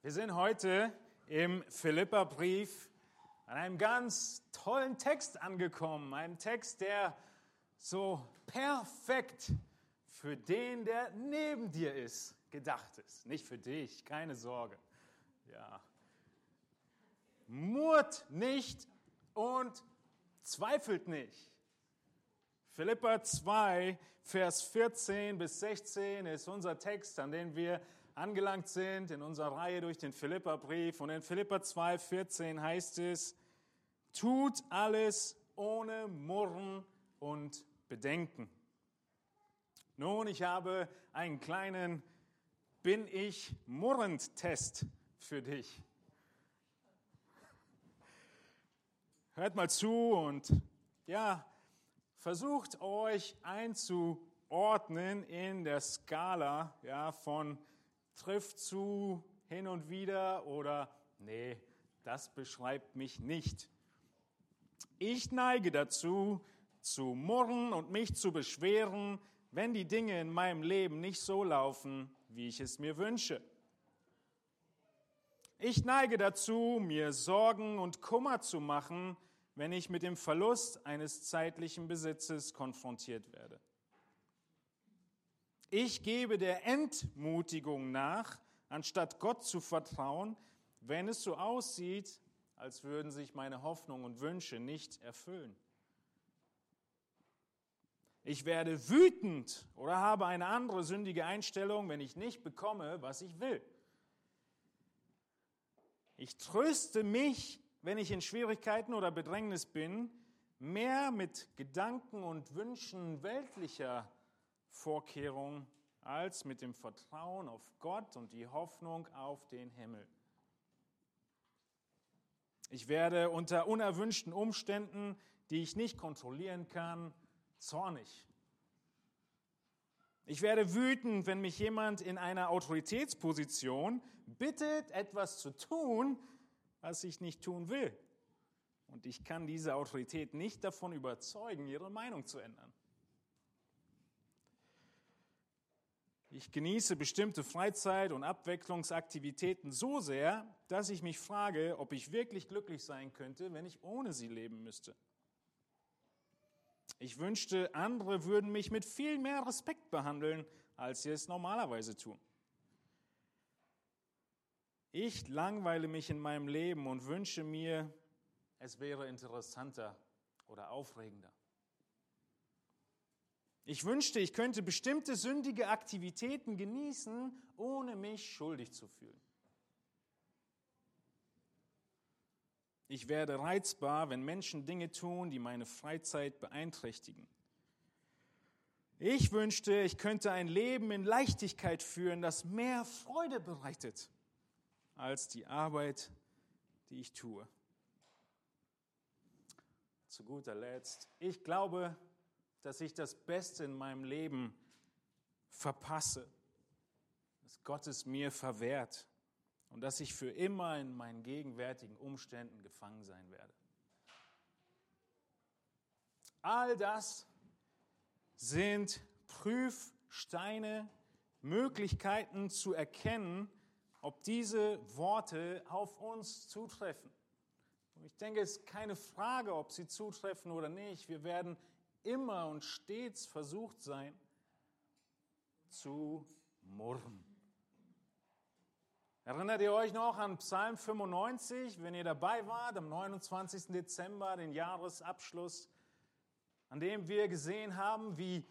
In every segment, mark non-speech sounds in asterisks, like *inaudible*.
Wir sind heute im Philipperbrief an einem ganz tollen Text angekommen. Einem Text, der so perfekt für den, der neben dir ist, gedacht ist. Nicht für dich, keine Sorge. Ja. Murrt nicht und zweifelt nicht. Philippa 2, Vers 14 bis 16 ist unser Text, an den wir angelangt sind in unserer Reihe durch den Philippa-Brief. Und in Philippa 2, 14 heißt es, tut alles ohne Murren und Bedenken. Nun, ich habe einen kleinen Bin ich murrend Test für dich. Hört mal zu und ja, versucht euch einzuordnen in der Skala ja, von trifft zu hin und wieder oder nee, das beschreibt mich nicht. Ich neige dazu, zu murren und mich zu beschweren, wenn die Dinge in meinem Leben nicht so laufen, wie ich es mir wünsche. Ich neige dazu, mir Sorgen und Kummer zu machen, wenn ich mit dem Verlust eines zeitlichen Besitzes konfrontiert werde. Ich gebe der Entmutigung nach, anstatt Gott zu vertrauen, wenn es so aussieht, als würden sich meine Hoffnungen und Wünsche nicht erfüllen. Ich werde wütend oder habe eine andere sündige Einstellung, wenn ich nicht bekomme, was ich will. Ich tröste mich wenn ich in Schwierigkeiten oder Bedrängnis bin, mehr mit Gedanken und Wünschen weltlicher Vorkehrungen als mit dem Vertrauen auf Gott und die Hoffnung auf den Himmel. Ich werde unter unerwünschten Umständen, die ich nicht kontrollieren kann, zornig. Ich werde wütend, wenn mich jemand in einer Autoritätsposition bittet, etwas zu tun, was ich nicht tun will. Und ich kann diese Autorität nicht davon überzeugen, ihre Meinung zu ändern. Ich genieße bestimmte Freizeit- und Abwechslungsaktivitäten so sehr, dass ich mich frage, ob ich wirklich glücklich sein könnte, wenn ich ohne sie leben müsste. Ich wünschte, andere würden mich mit viel mehr Respekt behandeln, als sie es normalerweise tun. Ich langweile mich in meinem Leben und wünsche mir, es wäre interessanter oder aufregender. Ich wünschte, ich könnte bestimmte sündige Aktivitäten genießen, ohne mich schuldig zu fühlen. Ich werde reizbar, wenn Menschen Dinge tun, die meine Freizeit beeinträchtigen. Ich wünschte, ich könnte ein Leben in Leichtigkeit führen, das mehr Freude bereitet als die Arbeit, die ich tue. Zu guter Letzt, ich glaube, dass ich das Beste in meinem Leben verpasse, dass Gott es mir verwehrt und dass ich für immer in meinen gegenwärtigen Umständen gefangen sein werde. All das sind Prüfsteine, Möglichkeiten zu erkennen, ob diese Worte auf uns zutreffen. Und ich denke, es ist keine Frage, ob sie zutreffen oder nicht. Wir werden immer und stets versucht sein, zu murren. Erinnert ihr euch noch an Psalm 95, wenn ihr dabei wart, am 29. Dezember, den Jahresabschluss, an dem wir gesehen haben, wie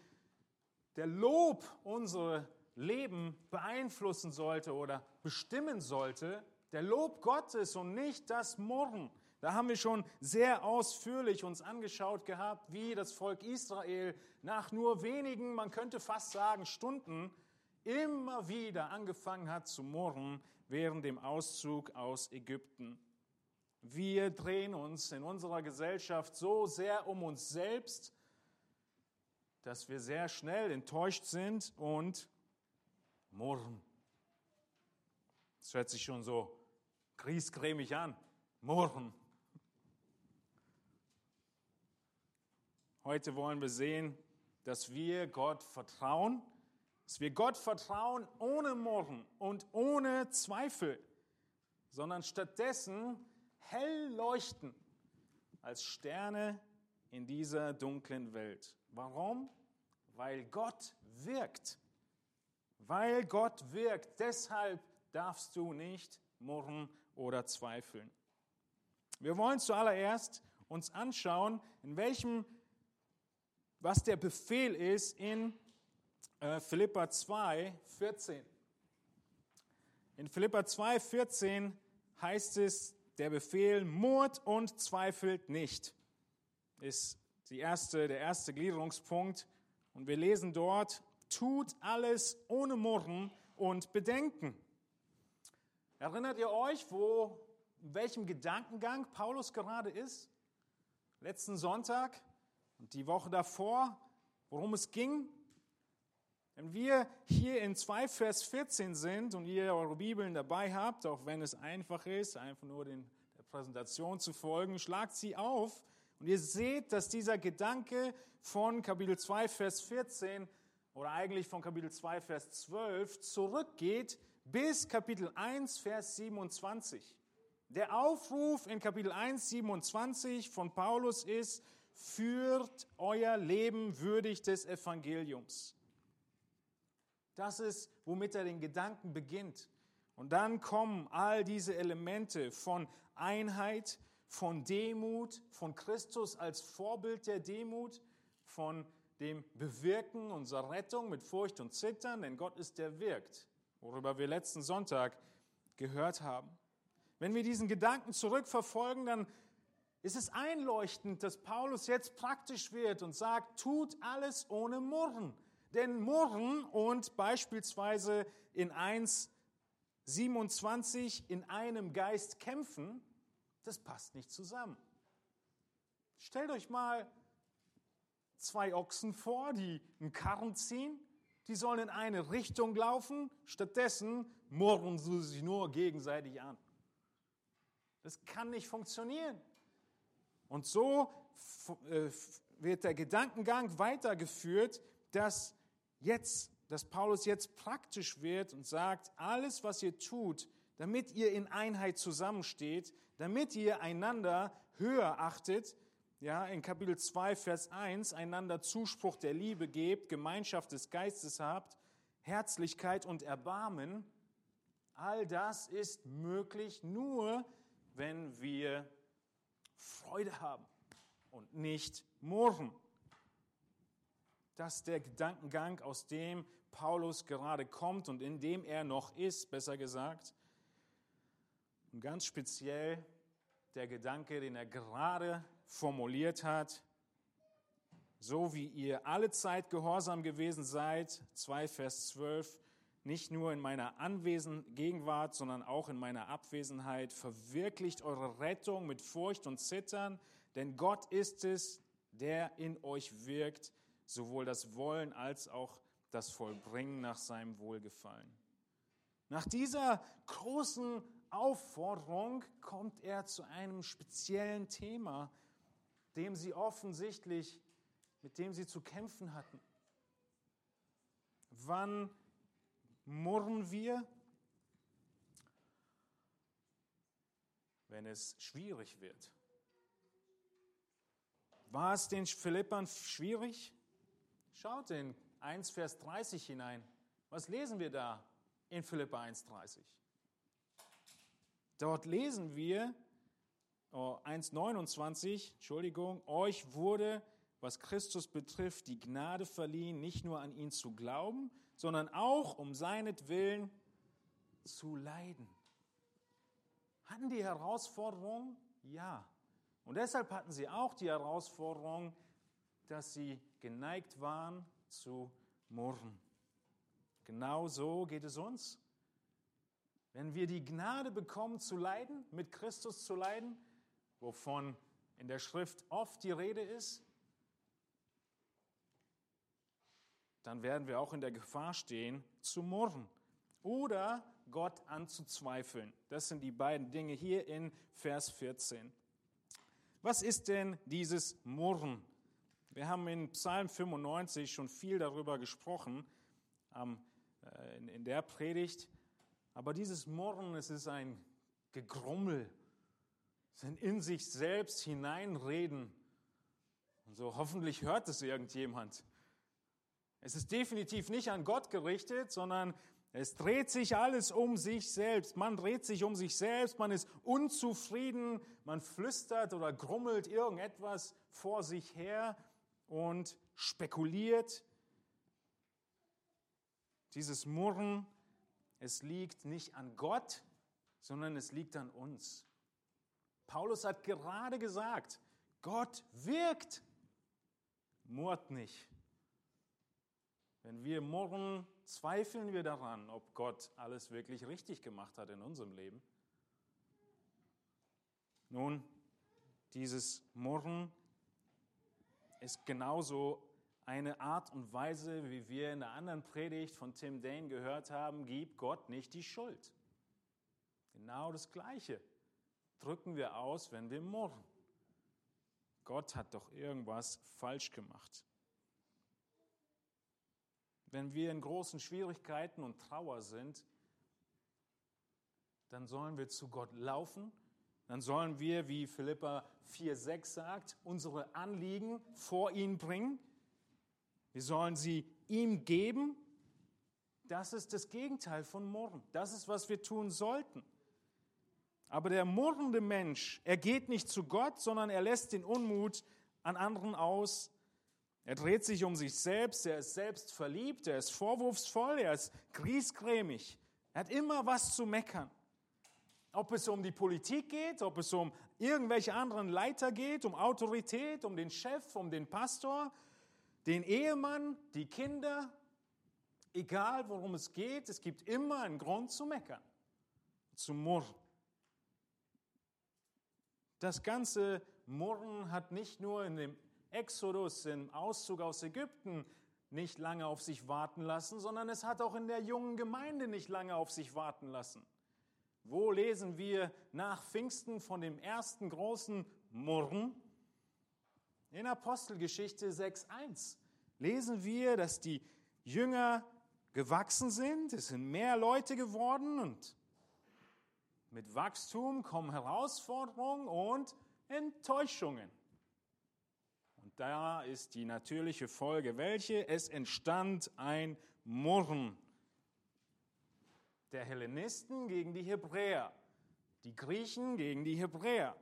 der Lob unsere Leben beeinflussen sollte oder bestimmen sollte, der Lob Gottes und nicht das Murren. Da haben wir schon sehr ausführlich uns angeschaut gehabt, wie das Volk Israel nach nur wenigen, man könnte fast sagen, Stunden immer wieder angefangen hat zu murren während dem Auszug aus Ägypten. Wir drehen uns in unserer Gesellschaft so sehr um uns selbst, dass wir sehr schnell enttäuscht sind und Murren. Das hört sich schon so griesgrämig an. Murren. Heute wollen wir sehen, dass wir Gott vertrauen, dass wir Gott vertrauen ohne Murren und ohne Zweifel. sondern stattdessen hell leuchten als Sterne in dieser dunklen Welt. Warum? Weil Gott wirkt. Weil Gott wirkt. Deshalb darfst du nicht murren oder zweifeln. Wir wollen zuallererst uns anschauen, in welchem, was der Befehl ist in äh, Philippa 2, 14. In Philippa 2, 14 heißt es, der Befehl, murrt und zweifelt nicht, ist die erste, der erste Gliederungspunkt. Und wir lesen dort, tut alles ohne Murren und Bedenken. Erinnert ihr euch, wo, in welchem Gedankengang Paulus gerade ist? Letzten Sonntag und die Woche davor, worum es ging? Wenn wir hier in 2 Vers 14 sind und ihr eure Bibeln dabei habt, auch wenn es einfach ist, einfach nur den, der Präsentation zu folgen, schlagt sie auf und ihr seht, dass dieser Gedanke von Kapitel 2 Vers 14 oder eigentlich von Kapitel 2 Vers 12 zurückgeht bis Kapitel 1, Vers 27. Der Aufruf in Kapitel 1, 27 von Paulus ist, führt euer Leben würdig des Evangeliums. Das ist, womit er den Gedanken beginnt. Und dann kommen all diese Elemente von Einheit, von Demut, von Christus als Vorbild der Demut, von dem Bewirken unserer Rettung mit Furcht und Zittern, denn Gott ist der wirkt worüber wir letzten Sonntag gehört haben. Wenn wir diesen Gedanken zurückverfolgen, dann ist es einleuchtend, dass Paulus jetzt praktisch wird und sagt, tut alles ohne Murren. Denn Murren und beispielsweise in 1.27 in einem Geist kämpfen, das passt nicht zusammen. Stellt euch mal zwei Ochsen vor, die einen Karren ziehen die sollen in eine Richtung laufen, stattdessen murren sie sich nur gegenseitig an. Das kann nicht funktionieren. Und so äh, wird der Gedankengang weitergeführt, dass jetzt, dass Paulus jetzt praktisch wird und sagt, alles, was ihr tut, damit ihr in Einheit zusammensteht, damit ihr einander höher achtet, ja, in Kapitel 2, Vers 1, einander Zuspruch der Liebe gebt, Gemeinschaft des Geistes habt, Herzlichkeit und Erbarmen, all das ist möglich nur, wenn wir Freude haben und nicht murren. Das ist der Gedankengang, aus dem Paulus gerade kommt und in dem er noch ist, besser gesagt. Und ganz speziell der Gedanke, den er gerade formuliert hat, so wie ihr alle Zeit gehorsam gewesen seid, 2 Vers 12, nicht nur in meiner Anwesen Gegenwart, sondern auch in meiner Abwesenheit, verwirklicht eure Rettung mit Furcht und Zittern, denn Gott ist es, der in euch wirkt, sowohl das Wollen als auch das Vollbringen nach seinem Wohlgefallen. Nach dieser großen Aufforderung kommt er zu einem speziellen Thema, dem sie offensichtlich, mit dem sie zu kämpfen hatten. Wann murren wir? Wenn es schwierig wird. War es den Philippern schwierig? Schaut in 1, Vers 30 hinein. Was lesen wir da in Philippa 1,30? Dort lesen wir, 1,29, Entschuldigung, euch wurde, was Christus betrifft, die Gnade verliehen, nicht nur an ihn zu glauben, sondern auch um seinetwillen zu leiden. Hatten die Herausforderung? Ja. Und deshalb hatten sie auch die Herausforderung, dass sie geneigt waren zu murren. Genau so geht es uns. Wenn wir die Gnade bekommen zu leiden, mit Christus zu leiden, wovon in der Schrift oft die Rede ist, dann werden wir auch in der Gefahr stehen, zu murren oder Gott anzuzweifeln. Das sind die beiden Dinge hier in Vers 14. Was ist denn dieses Murren? Wir haben in Psalm 95 schon viel darüber gesprochen äh, in der Predigt. Aber dieses Murren, es ist ein Gegrummel, sind in sich selbst hineinreden. Und so hoffentlich hört es irgendjemand. Es ist definitiv nicht an Gott gerichtet, sondern es dreht sich alles um sich selbst. Man dreht sich um sich selbst, man ist unzufrieden, man flüstert oder grummelt irgendetwas vor sich her und spekuliert. Dieses Murren, es liegt nicht an Gott, sondern es liegt an uns. Paulus hat gerade gesagt, Gott wirkt, murrt nicht. Wenn wir murren, zweifeln wir daran, ob Gott alles wirklich richtig gemacht hat in unserem Leben. Nun, dieses Murren ist genauso eine Art und Weise, wie wir in der anderen Predigt von Tim Dane gehört haben, gib Gott nicht die Schuld. Genau das Gleiche drücken wir aus, wenn wir murren. Gott hat doch irgendwas falsch gemacht. Wenn wir in großen Schwierigkeiten und Trauer sind, dann sollen wir zu Gott laufen, dann sollen wir, wie Philippa 4,6 sagt, unsere Anliegen vor ihn bringen. Wir sollen sie ihm geben. Das ist das Gegenteil von Murren. Das ist, was wir tun sollten. Aber der murrende Mensch, er geht nicht zu Gott, sondern er lässt den Unmut an anderen aus. Er dreht sich um sich selbst, er ist selbst verliebt, er ist vorwurfsvoll, er ist griesgrämig. Er hat immer was zu meckern. Ob es um die Politik geht, ob es um irgendwelche anderen Leiter geht, um Autorität, um den Chef, um den Pastor, den Ehemann, die Kinder, egal worum es geht, es gibt immer einen Grund zu meckern, zu murren. Das ganze Murren hat nicht nur in dem Exodus, im Auszug aus Ägypten, nicht lange auf sich warten lassen, sondern es hat auch in der jungen Gemeinde nicht lange auf sich warten lassen. Wo lesen wir nach Pfingsten von dem ersten großen Murren? In Apostelgeschichte 6.1 lesen wir, dass die Jünger gewachsen sind, es sind mehr Leute geworden und mit Wachstum kommen Herausforderungen und Enttäuschungen. Da ist die natürliche Folge welche? Es entstand ein Murren der Hellenisten gegen die Hebräer, die Griechen gegen die Hebräer.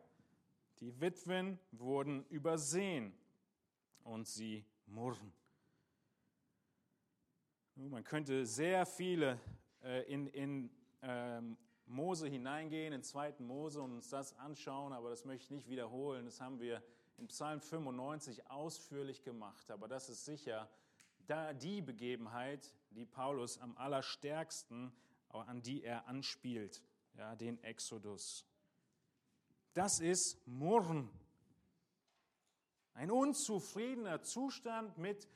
Die Witwen wurden übersehen und sie murren. Man könnte sehr viele äh, in, in ähm, Mose hineingehen, in 2. Mose und uns das anschauen, aber das möchte ich nicht wiederholen. Das haben wir in Psalm 95 ausführlich gemacht, aber das ist sicher da die Begebenheit, die Paulus am allerstärksten, an die er anspielt, ja, den Exodus. Das ist Murren. Ein unzufriedener Zustand mit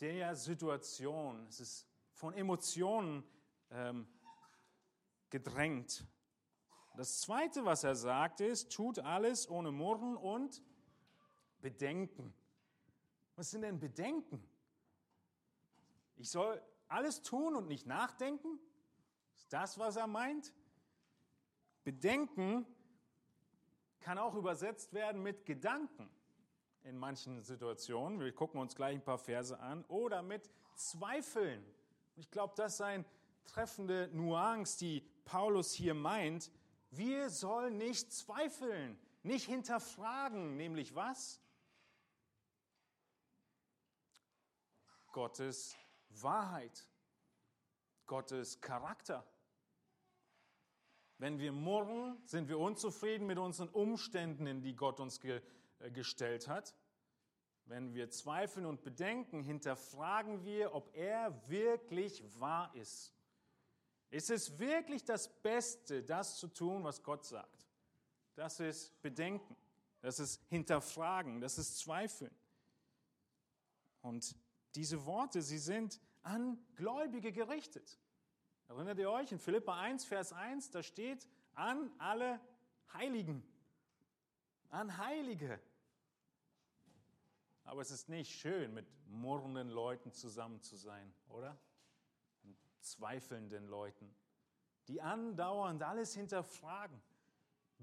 der Situation. Es ist von Emotionen ähm, gedrängt. Das Zweite, was er sagt, ist, tut alles ohne Murren und Bedenken. Was sind denn Bedenken? Ich soll alles tun und nicht nachdenken? Ist das, was er meint? Bedenken kann auch übersetzt werden mit Gedanken in manchen Situationen. Wir gucken uns gleich ein paar Verse an. Oder mit Zweifeln. Ich glaube, das ist eine treffende Nuance, die Paulus hier meint. Wir sollen nicht zweifeln, nicht hinterfragen, nämlich was? Gottes Wahrheit, Gottes Charakter. Wenn wir murren, sind wir unzufrieden mit unseren Umständen, in die Gott uns ge äh, gestellt hat. Wenn wir zweifeln und bedenken, hinterfragen wir, ob er wirklich wahr ist. Ist es wirklich das Beste, das zu tun, was Gott sagt? Das ist Bedenken, das ist Hinterfragen, das ist Zweifeln. Und diese Worte, sie sind an Gläubige gerichtet. Erinnert ihr euch in Philippa 1, Vers 1, da steht an alle Heiligen. An Heilige. Aber es ist nicht schön, mit murrenden Leuten zusammen zu sein, oder? Mit zweifelnden Leuten, die andauernd alles hinterfragen,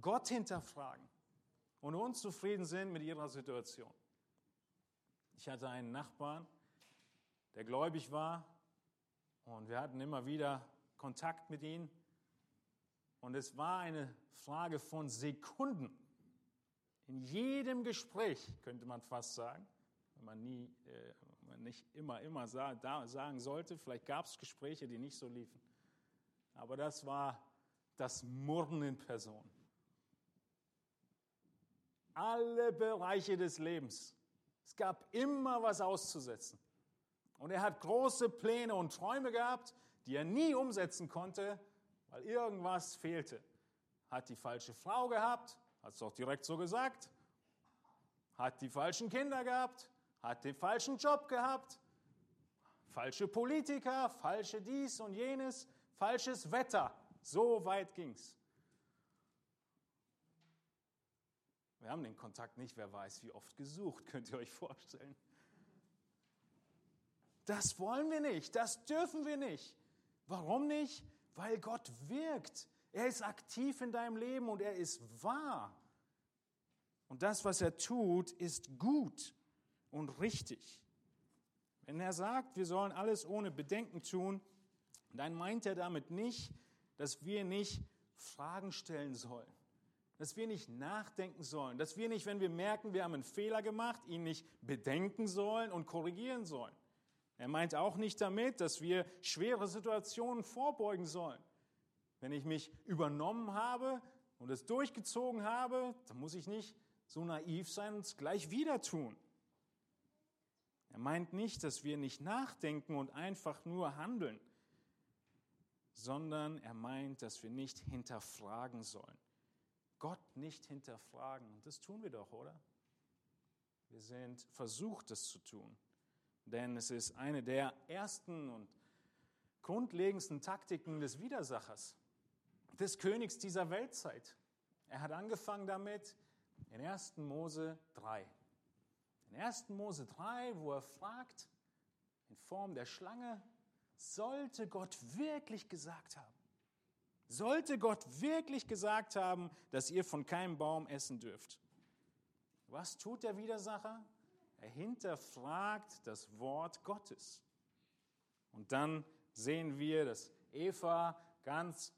Gott hinterfragen und unzufrieden sind mit ihrer Situation. Ich hatte einen Nachbarn, der gläubig war und wir hatten immer wieder Kontakt mit ihm. Und es war eine Frage von Sekunden. In jedem Gespräch, könnte man fast sagen, wenn man nie, äh, man nicht immer, immer sa da sagen sollte, vielleicht gab es Gespräche, die nicht so liefen. Aber das war das Murren in Person. Alle Bereiche des Lebens. Es gab immer was auszusetzen. Und er hat große Pläne und Träume gehabt, die er nie umsetzen konnte, weil irgendwas fehlte. Hat die falsche Frau gehabt, hat es doch direkt so gesagt. Hat die falschen Kinder gehabt, hat den falschen Job gehabt, falsche Politiker, falsche dies und jenes, falsches Wetter. So weit ging's. Wir haben den Kontakt nicht, wer weiß, wie oft gesucht, könnt ihr euch vorstellen. Das wollen wir nicht, das dürfen wir nicht. Warum nicht? Weil Gott wirkt. Er ist aktiv in deinem Leben und er ist wahr. Und das, was er tut, ist gut und richtig. Wenn er sagt, wir sollen alles ohne Bedenken tun, dann meint er damit nicht, dass wir nicht Fragen stellen sollen, dass wir nicht nachdenken sollen, dass wir nicht, wenn wir merken, wir haben einen Fehler gemacht, ihn nicht bedenken sollen und korrigieren sollen. Er meint auch nicht damit, dass wir schwere Situationen vorbeugen sollen. Wenn ich mich übernommen habe und es durchgezogen habe, dann muss ich nicht so naiv sein und es gleich wieder tun. Er meint nicht, dass wir nicht nachdenken und einfach nur handeln, sondern er meint, dass wir nicht hinterfragen sollen. Gott nicht hinterfragen. Und das tun wir doch, oder? Wir sind versucht, das zu tun. Denn es ist eine der ersten und grundlegendsten Taktiken des Widersachers, des Königs dieser Weltzeit. Er hat angefangen damit in 1. Mose 3. In 1. Mose 3, wo er fragt, in Form der Schlange, sollte Gott wirklich gesagt haben, sollte Gott wirklich gesagt haben, dass ihr von keinem Baum essen dürft. Was tut der Widersacher? Er hinterfragt das Wort Gottes. Und dann sehen wir, dass Eva ganz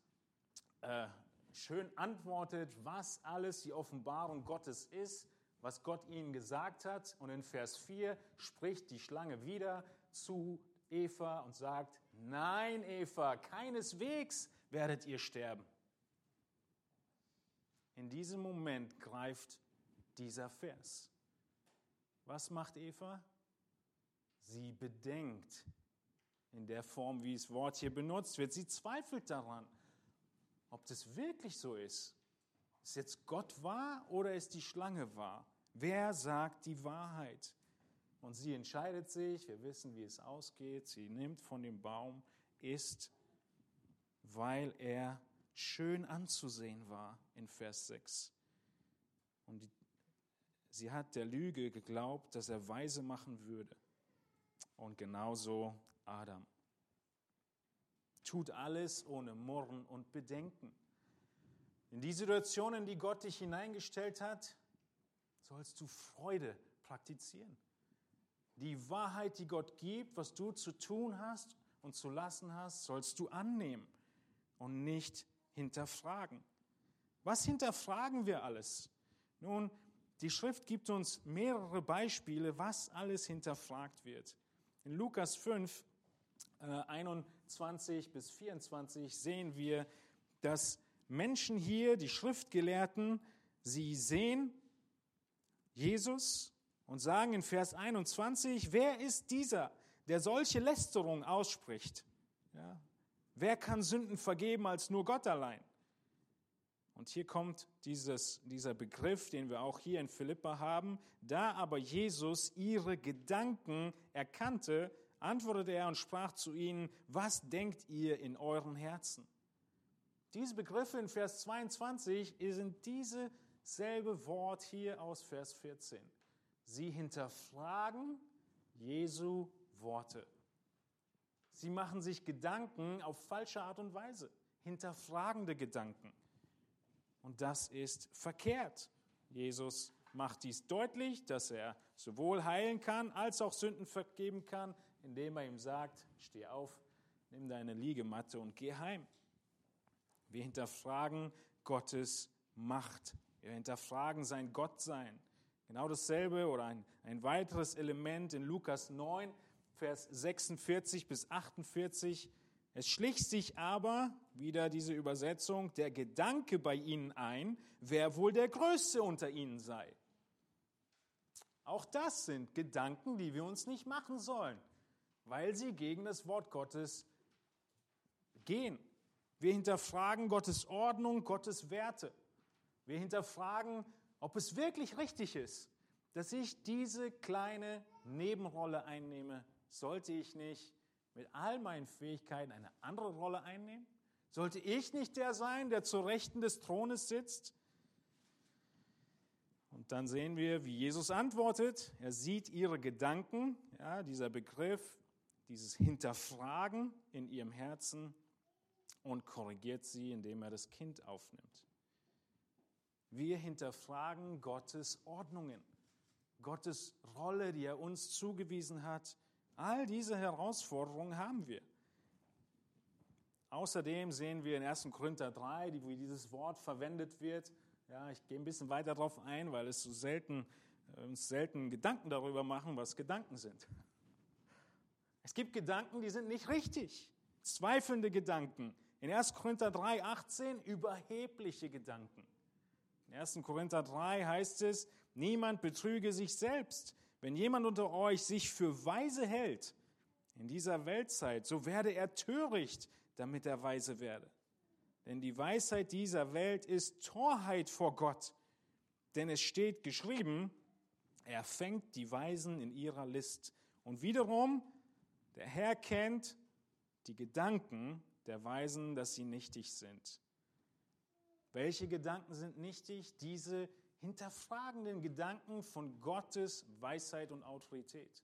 äh, schön antwortet, was alles die Offenbarung Gottes ist, was Gott ihnen gesagt hat. Und in Vers 4 spricht die Schlange wieder zu Eva und sagt, nein, Eva, keineswegs werdet ihr sterben. In diesem Moment greift dieser Vers. Was macht Eva? Sie bedenkt in der Form, wie das Wort hier benutzt wird. Sie zweifelt daran, ob das wirklich so ist. Ist jetzt Gott wahr oder ist die Schlange wahr? Wer sagt die Wahrheit? Und sie entscheidet sich, wir wissen, wie es ausgeht, sie nimmt von dem Baum, isst, weil er schön anzusehen war in Vers 6. Und Sie hat der Lüge geglaubt, dass er weise machen würde. Und genauso Adam. Tut alles ohne Murren und Bedenken. In die Situationen, die Gott dich hineingestellt hat, sollst du Freude praktizieren. Die Wahrheit, die Gott gibt, was du zu tun hast und zu lassen hast, sollst du annehmen und nicht hinterfragen. Was hinterfragen wir alles? Nun, die Schrift gibt uns mehrere Beispiele, was alles hinterfragt wird. In Lukas 5, äh, 21 bis 24 sehen wir, dass Menschen hier, die Schriftgelehrten, sie sehen Jesus und sagen in Vers 21, wer ist dieser, der solche Lästerung ausspricht? Ja? Wer kann Sünden vergeben als nur Gott allein? Und hier kommt dieses, dieser Begriff, den wir auch hier in Philippa haben. Da aber Jesus ihre Gedanken erkannte, antwortete er und sprach zu ihnen, was denkt ihr in euren Herzen? Diese Begriffe in Vers 22 sind diese selbe Wort hier aus Vers 14. Sie hinterfragen Jesu Worte. Sie machen sich Gedanken auf falsche Art und Weise, hinterfragende Gedanken. Und das ist verkehrt. Jesus macht dies deutlich, dass er sowohl heilen kann als auch Sünden vergeben kann, indem er ihm sagt, steh auf, nimm deine Liegematte und geh heim. Wir hinterfragen Gottes Macht. Wir hinterfragen sein Gottsein. Genau dasselbe oder ein, ein weiteres Element in Lukas 9, Vers 46 bis 48. Es schlich sich aber, wieder diese Übersetzung, der Gedanke bei ihnen ein, wer wohl der Größte unter ihnen sei. Auch das sind Gedanken, die wir uns nicht machen sollen, weil sie gegen das Wort Gottes gehen. Wir hinterfragen Gottes Ordnung, Gottes Werte. Wir hinterfragen, ob es wirklich richtig ist, dass ich diese kleine Nebenrolle einnehme. Sollte ich nicht mit all meinen Fähigkeiten eine andere Rolle einnehmen? Sollte ich nicht der sein, der zur Rechten des Thrones sitzt? Und dann sehen wir, wie Jesus antwortet. Er sieht ihre Gedanken, ja, dieser Begriff, dieses Hinterfragen in ihrem Herzen und korrigiert sie, indem er das Kind aufnimmt. Wir hinterfragen Gottes Ordnungen, Gottes Rolle, die er uns zugewiesen hat. All diese Herausforderungen haben wir. Außerdem sehen wir in 1. Korinther 3, wo dieses Wort verwendet wird. Ja, ich gehe ein bisschen weiter darauf ein, weil es so selten, äh, uns selten Gedanken darüber machen, was Gedanken sind. Es gibt Gedanken, die sind nicht richtig. Zweifelnde Gedanken. In 1. Korinther 3, 18 überhebliche Gedanken. In 1. Korinther 3 heißt es, niemand betrüge sich selbst. Wenn jemand unter euch sich für weise hält in dieser Weltzeit, so werde er töricht, damit er weise werde. Denn die Weisheit dieser Welt ist Torheit vor Gott. Denn es steht geschrieben, er fängt die Weisen in ihrer List. Und wiederum, der Herr kennt die Gedanken der Weisen, dass sie nichtig sind. Welche Gedanken sind nichtig? Diese hinterfragenden Gedanken von Gottes Weisheit und Autorität.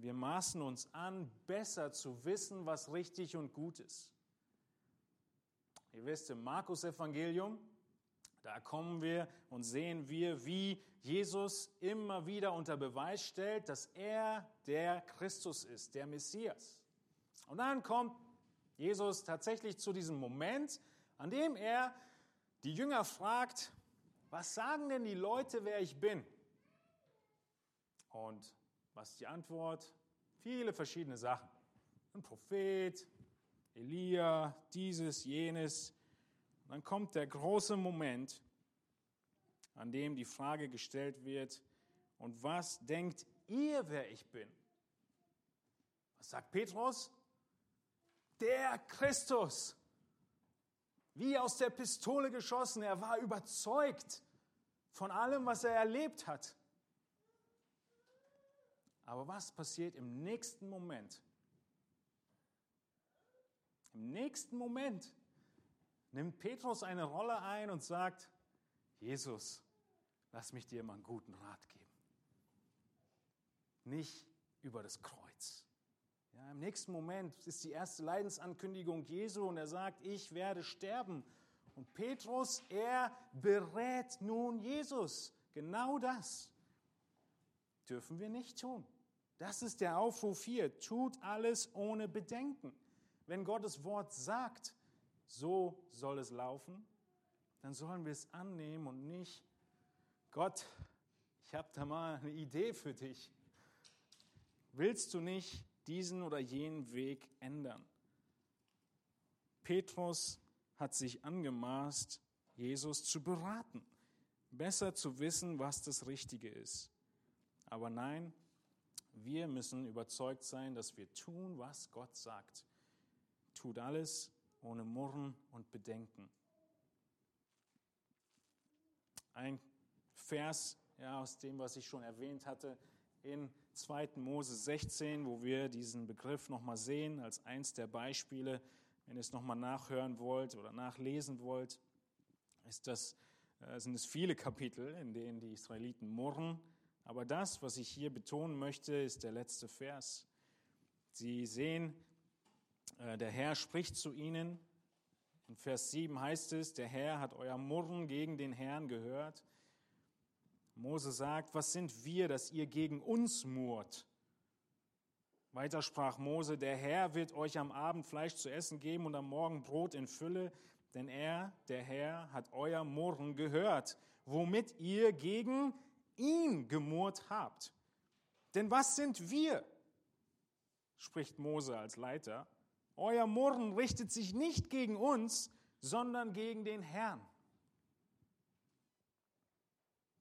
Wir maßen uns an, besser zu wissen, was richtig und gut ist. Ihr wisst, im Markus Evangelium, da kommen wir und sehen wir, wie Jesus immer wieder unter Beweis stellt, dass er der Christus ist, der Messias. Und dann kommt Jesus tatsächlich zu diesem Moment, an dem er die Jünger fragt, was sagen denn die Leute, wer ich bin? Und was ist die Antwort? Viele verschiedene Sachen. Ein Prophet, Elia, dieses, jenes. Und dann kommt der große Moment, an dem die Frage gestellt wird, und was denkt ihr, wer ich bin? Was sagt Petrus? Der Christus. Wie aus der Pistole geschossen. Er war überzeugt von allem, was er erlebt hat. Aber was passiert im nächsten Moment? Im nächsten Moment nimmt Petrus eine Rolle ein und sagt, Jesus, lass mich dir mal einen guten Rat geben. Nicht über das Kreuz. Ja, Im nächsten Moment ist die erste Leidensankündigung Jesu und er sagt, ich werde sterben. Und Petrus, er berät nun Jesus. Genau das dürfen wir nicht tun. Das ist der Aufruf hier. Tut alles ohne Bedenken. Wenn Gottes Wort sagt, so soll es laufen, dann sollen wir es annehmen und nicht, Gott, ich habe da mal eine Idee für dich. Willst du nicht diesen oder jenen Weg ändern. Petrus hat sich angemaßt, Jesus zu beraten, besser zu wissen, was das Richtige ist. Aber nein, wir müssen überzeugt sein, dass wir tun, was Gott sagt. Tut alles ohne Murren und Bedenken. Ein Vers ja, aus dem, was ich schon erwähnt hatte, in 2. Mose 16, wo wir diesen Begriff nochmal sehen, als eins der Beispiele. Wenn ihr es nochmal nachhören wollt oder nachlesen wollt, ist das, äh, sind es viele Kapitel, in denen die Israeliten murren. Aber das, was ich hier betonen möchte, ist der letzte Vers. Sie sehen, äh, der Herr spricht zu ihnen, In Vers 7 heißt es, der Herr hat euer Murren gegen den Herrn gehört. Mose sagt, was sind wir, dass ihr gegen uns murrt? Weiter sprach Mose, der Herr wird euch am Abend Fleisch zu essen geben und am Morgen Brot in Fülle, denn er, der Herr, hat euer Murren gehört, womit ihr gegen ihn gemurrt habt. Denn was sind wir? spricht Mose als Leiter. Euer Murren richtet sich nicht gegen uns, sondern gegen den Herrn.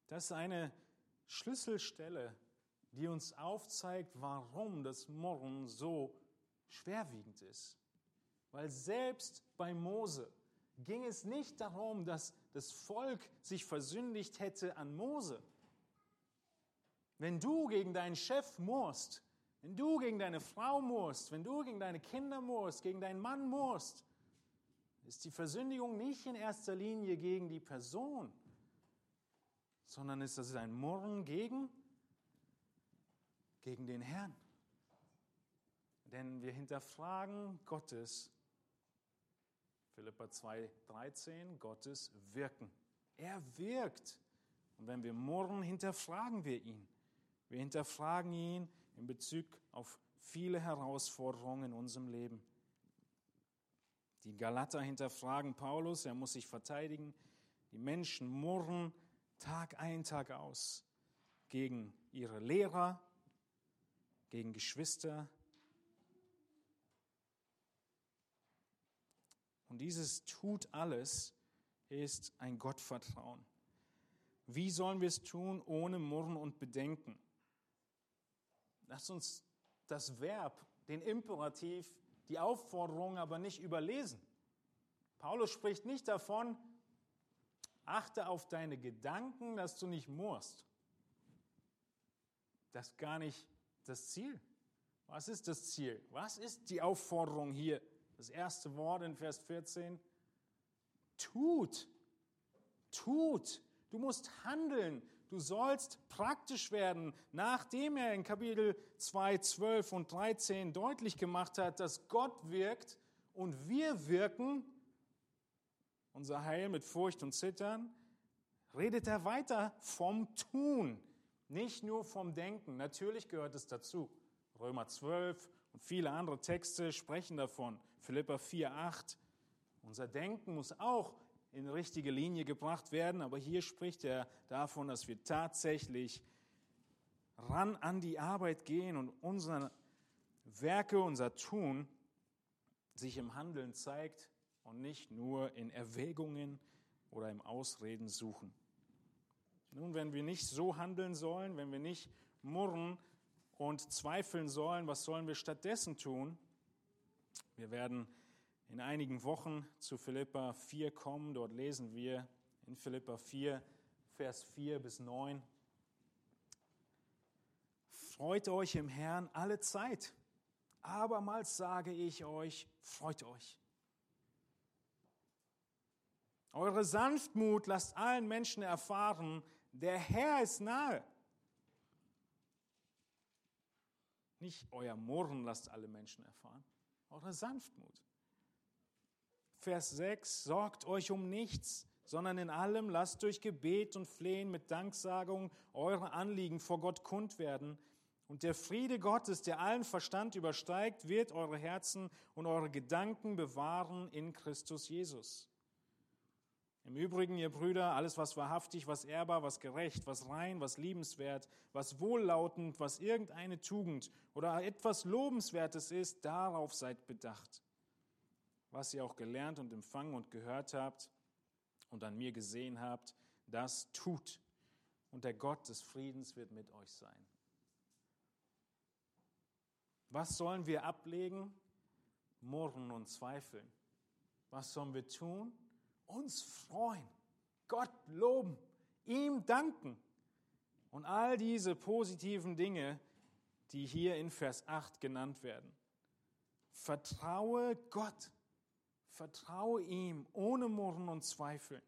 Das ist eine Schlüsselstelle, die uns aufzeigt, warum das Murren so schwerwiegend ist. Weil selbst bei Mose ging es nicht darum, dass das Volk sich versündigt hätte an Mose. Wenn du gegen deinen Chef musst, wenn du gegen deine Frau musst, wenn du gegen deine Kinder musst, gegen deinen Mann musst, ist die Versündigung nicht in erster Linie gegen die Person, sondern ist das ein Murren gegen, gegen den Herrn. Denn wir hinterfragen Gottes, Philippa 2,13, Gottes Wirken. Er wirkt. Und wenn wir murren, hinterfragen wir ihn. Wir hinterfragen ihn in Bezug auf viele Herausforderungen in unserem Leben. Die Galater hinterfragen Paulus, er muss sich verteidigen. Die Menschen murren Tag ein, Tag aus gegen ihre Lehrer, gegen Geschwister. Und dieses tut alles ist ein Gottvertrauen. Wie sollen wir es tun ohne Murren und Bedenken? Lass uns das Verb, den Imperativ, die Aufforderung aber nicht überlesen. Paulus spricht nicht davon, achte auf deine Gedanken, dass du nicht murrst. Das ist gar nicht das Ziel. Was ist das Ziel? Was ist die Aufforderung hier? Das erste Wort in Vers 14. Tut. Tut. Du musst handeln. Du sollst praktisch werden, nachdem er in Kapitel 2, 12 und 13 deutlich gemacht hat, dass Gott wirkt und wir wirken, unser Heil mit Furcht und Zittern, redet er weiter vom Tun, nicht nur vom Denken. Natürlich gehört es dazu. Römer 12 und viele andere Texte sprechen davon. Philippa 4, 8. Unser Denken muss auch in richtige Linie gebracht werden. Aber hier spricht er davon, dass wir tatsächlich ran an die Arbeit gehen und unsere Werke, unser Tun sich im Handeln zeigt und nicht nur in Erwägungen oder im Ausreden suchen. Nun, wenn wir nicht so handeln sollen, wenn wir nicht murren und zweifeln sollen, was sollen wir stattdessen tun? Wir werden in einigen Wochen zu Philippa 4 kommen. Dort lesen wir in Philippa 4, Vers 4 bis 9. Freut euch im Herrn alle Zeit. Abermals sage ich euch, freut euch. Eure Sanftmut lasst allen Menschen erfahren, der Herr ist nahe. Nicht euer Murren lasst alle Menschen erfahren, eure Sanftmut. Vers 6, sorgt euch um nichts, sondern in allem lasst durch Gebet und Flehen mit Danksagung eure Anliegen vor Gott kund werden. Und der Friede Gottes, der allen Verstand übersteigt, wird eure Herzen und eure Gedanken bewahren in Christus Jesus. Im Übrigen, ihr Brüder, alles, was wahrhaftig, was ehrbar, was gerecht, was rein, was liebenswert, was wohllautend, was irgendeine Tugend oder etwas Lobenswertes ist, darauf seid bedacht was ihr auch gelernt und empfangen und gehört habt und an mir gesehen habt, das tut. Und der Gott des Friedens wird mit euch sein. Was sollen wir ablegen? Murren und Zweifeln. Was sollen wir tun? Uns freuen, Gott loben, ihm danken. Und all diese positiven Dinge, die hier in Vers 8 genannt werden. Vertraue Gott. Vertraue ihm ohne Murren und Zweifeln.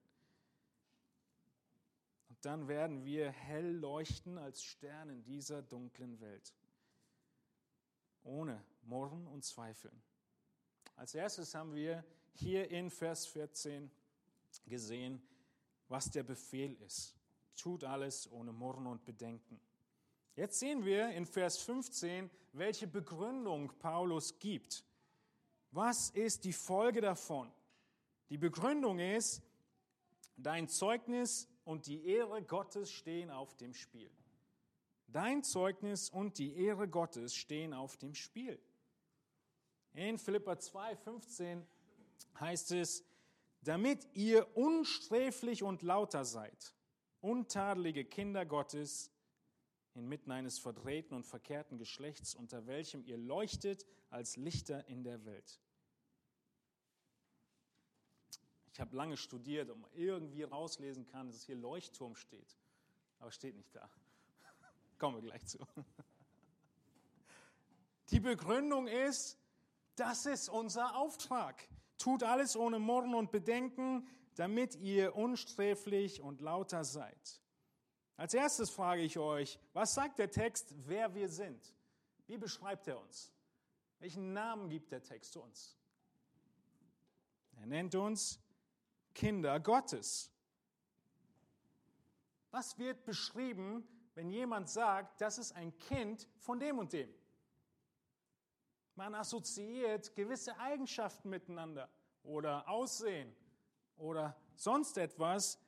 Und dann werden wir hell leuchten als Stern in dieser dunklen Welt. Ohne Murren und Zweifeln. Als erstes haben wir hier in Vers 14 gesehen, was der Befehl ist. Tut alles ohne Murren und Bedenken. Jetzt sehen wir in Vers 15, welche Begründung Paulus gibt. Was ist die Folge davon? Die Begründung ist, dein Zeugnis und die Ehre Gottes stehen auf dem Spiel. Dein Zeugnis und die Ehre Gottes stehen auf dem Spiel. In Philippa 2, 15 heißt es, damit ihr unsträflich und lauter seid, untadelige Kinder Gottes, inmitten eines verdrehten und verkehrten Geschlechts, unter welchem ihr leuchtet als Lichter in der Welt. Ich habe lange studiert, um irgendwie rauslesen kann, dass hier Leuchtturm steht. Aber steht nicht da. *laughs* Kommen wir gleich zu. *laughs* Die Begründung ist, das ist unser Auftrag. Tut alles ohne Murren und Bedenken, damit ihr unsträflich und lauter seid. Als erstes frage ich euch, was sagt der Text, wer wir sind? Wie beschreibt er uns? Welchen Namen gibt der Text uns? Er nennt uns Kinder Gottes. Was wird beschrieben, wenn jemand sagt, das ist ein Kind von dem und dem? Man assoziiert gewisse Eigenschaften miteinander oder Aussehen oder sonst etwas,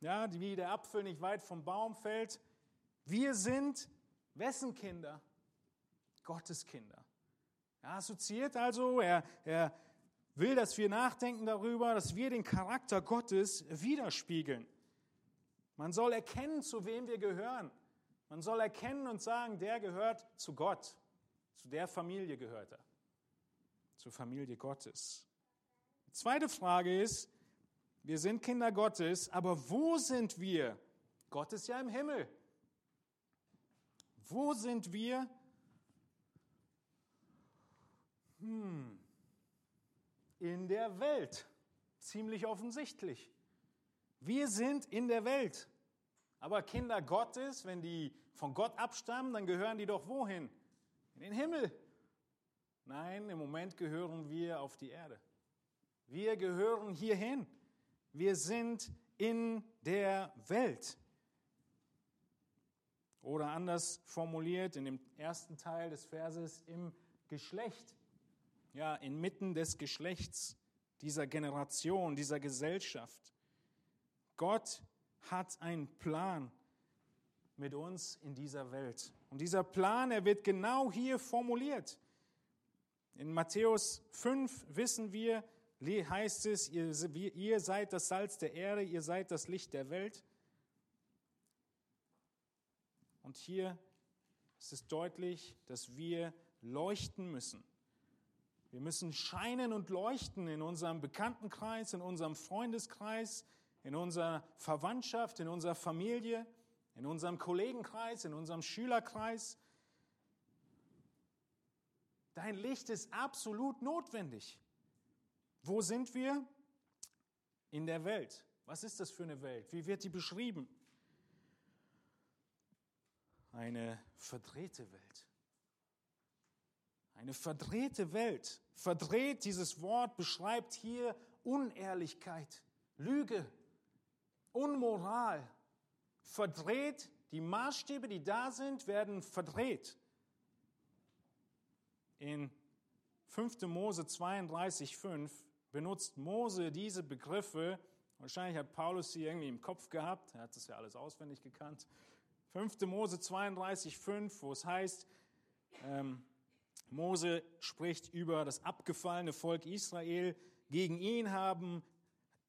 ja, wie der Apfel nicht weit vom Baum fällt. Wir sind wessen Kinder? Gottes Kinder. Er assoziiert also, er, er will, dass wir nachdenken darüber, dass wir den Charakter Gottes widerspiegeln. Man soll erkennen, zu wem wir gehören. Man soll erkennen und sagen, der gehört zu Gott. Zu der Familie gehört er. Zur Familie Gottes. Die zweite Frage ist, wir sind Kinder Gottes, aber wo sind wir? Gott ist ja im Himmel. Wo sind wir? Hm, in der Welt. Ziemlich offensichtlich. Wir sind in der Welt. Aber Kinder Gottes, wenn die von Gott abstammen, dann gehören die doch wohin? In den Himmel. Nein, im Moment gehören wir auf die Erde. Wir gehören hierhin. Wir sind in der Welt. Oder anders formuliert in dem ersten Teil des Verses im Geschlecht ja, inmitten des Geschlechts, dieser Generation, dieser Gesellschaft. Gott hat einen Plan mit uns in dieser Welt. Und dieser Plan, er wird genau hier formuliert. In Matthäus 5 wissen wir, heißt es, ihr, seid das Salz der Erde, ihr seid das Licht der Welt. Und hier ist es deutlich, dass wir leuchten müssen. Wir müssen scheinen und leuchten in unserem Bekanntenkreis, in unserem Freundeskreis, in unserer Verwandtschaft, in unserer Familie, in unserem Kollegenkreis, in unserem Schülerkreis. Dein Licht ist absolut notwendig. Wo sind wir? In der Welt. Was ist das für eine Welt? Wie wird die beschrieben? Eine verdrehte Welt. Eine verdrehte Welt. Verdreht, dieses Wort beschreibt hier Unehrlichkeit, Lüge, Unmoral. Verdreht, die Maßstäbe, die da sind, werden verdreht. In 5. Mose 32, 5 benutzt Mose diese Begriffe. Wahrscheinlich hat Paulus sie irgendwie im Kopf gehabt. Er hat das ja alles auswendig gekannt. 5. Mose 32, 5, wo es heißt, ähm, Mose spricht über das abgefallene Volk Israel. Gegen ihn haben,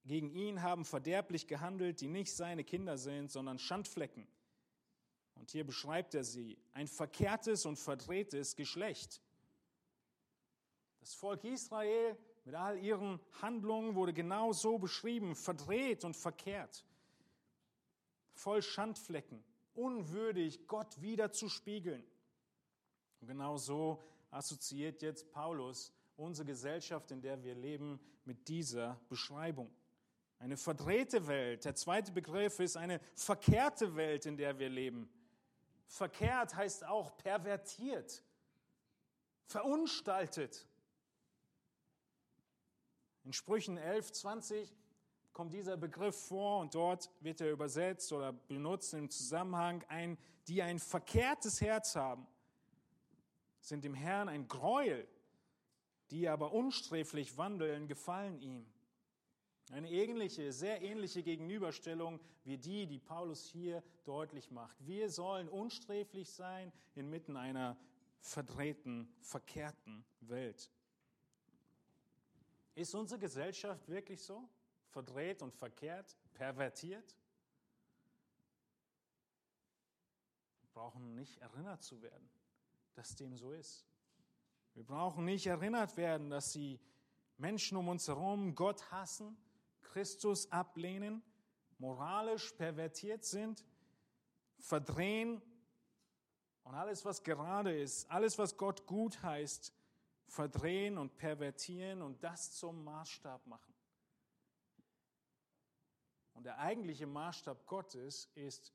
gegen ihn haben verderblich gehandelt, die nicht seine Kinder sind, sondern Schandflecken. Und hier beschreibt er sie, ein verkehrtes und verdrehtes Geschlecht. Das Volk Israel mit all ihren Handlungen wurde genau so beschrieben, verdreht und verkehrt, voll Schandflecken, unwürdig, Gott wieder zu spiegeln. Und genau so assoziiert jetzt Paulus unsere Gesellschaft, in der wir leben, mit dieser Beschreibung. Eine verdrehte Welt. Der zweite Begriff ist eine verkehrte Welt, in der wir leben. Verkehrt heißt auch pervertiert, verunstaltet. In Sprüchen 11, 20 kommt dieser Begriff vor und dort wird er übersetzt oder benutzt im Zusammenhang, ein, die ein verkehrtes Herz haben, sind dem Herrn ein Gräuel, die aber unsträflich wandeln, gefallen ihm. Eine ähnliche, sehr ähnliche Gegenüberstellung wie die, die Paulus hier deutlich macht. Wir sollen unsträflich sein inmitten einer verdrehten, verkehrten Welt. Ist unsere Gesellschaft wirklich so? Verdreht und verkehrt, pervertiert? Wir brauchen nicht erinnert zu werden, dass dem so ist. Wir brauchen nicht erinnert werden, dass die Menschen um uns herum Gott hassen, Christus ablehnen, moralisch pervertiert sind, verdrehen und alles, was gerade ist, alles, was Gott gut heißt, verdrehen und pervertieren und das zum Maßstab machen. Und der eigentliche Maßstab Gottes ist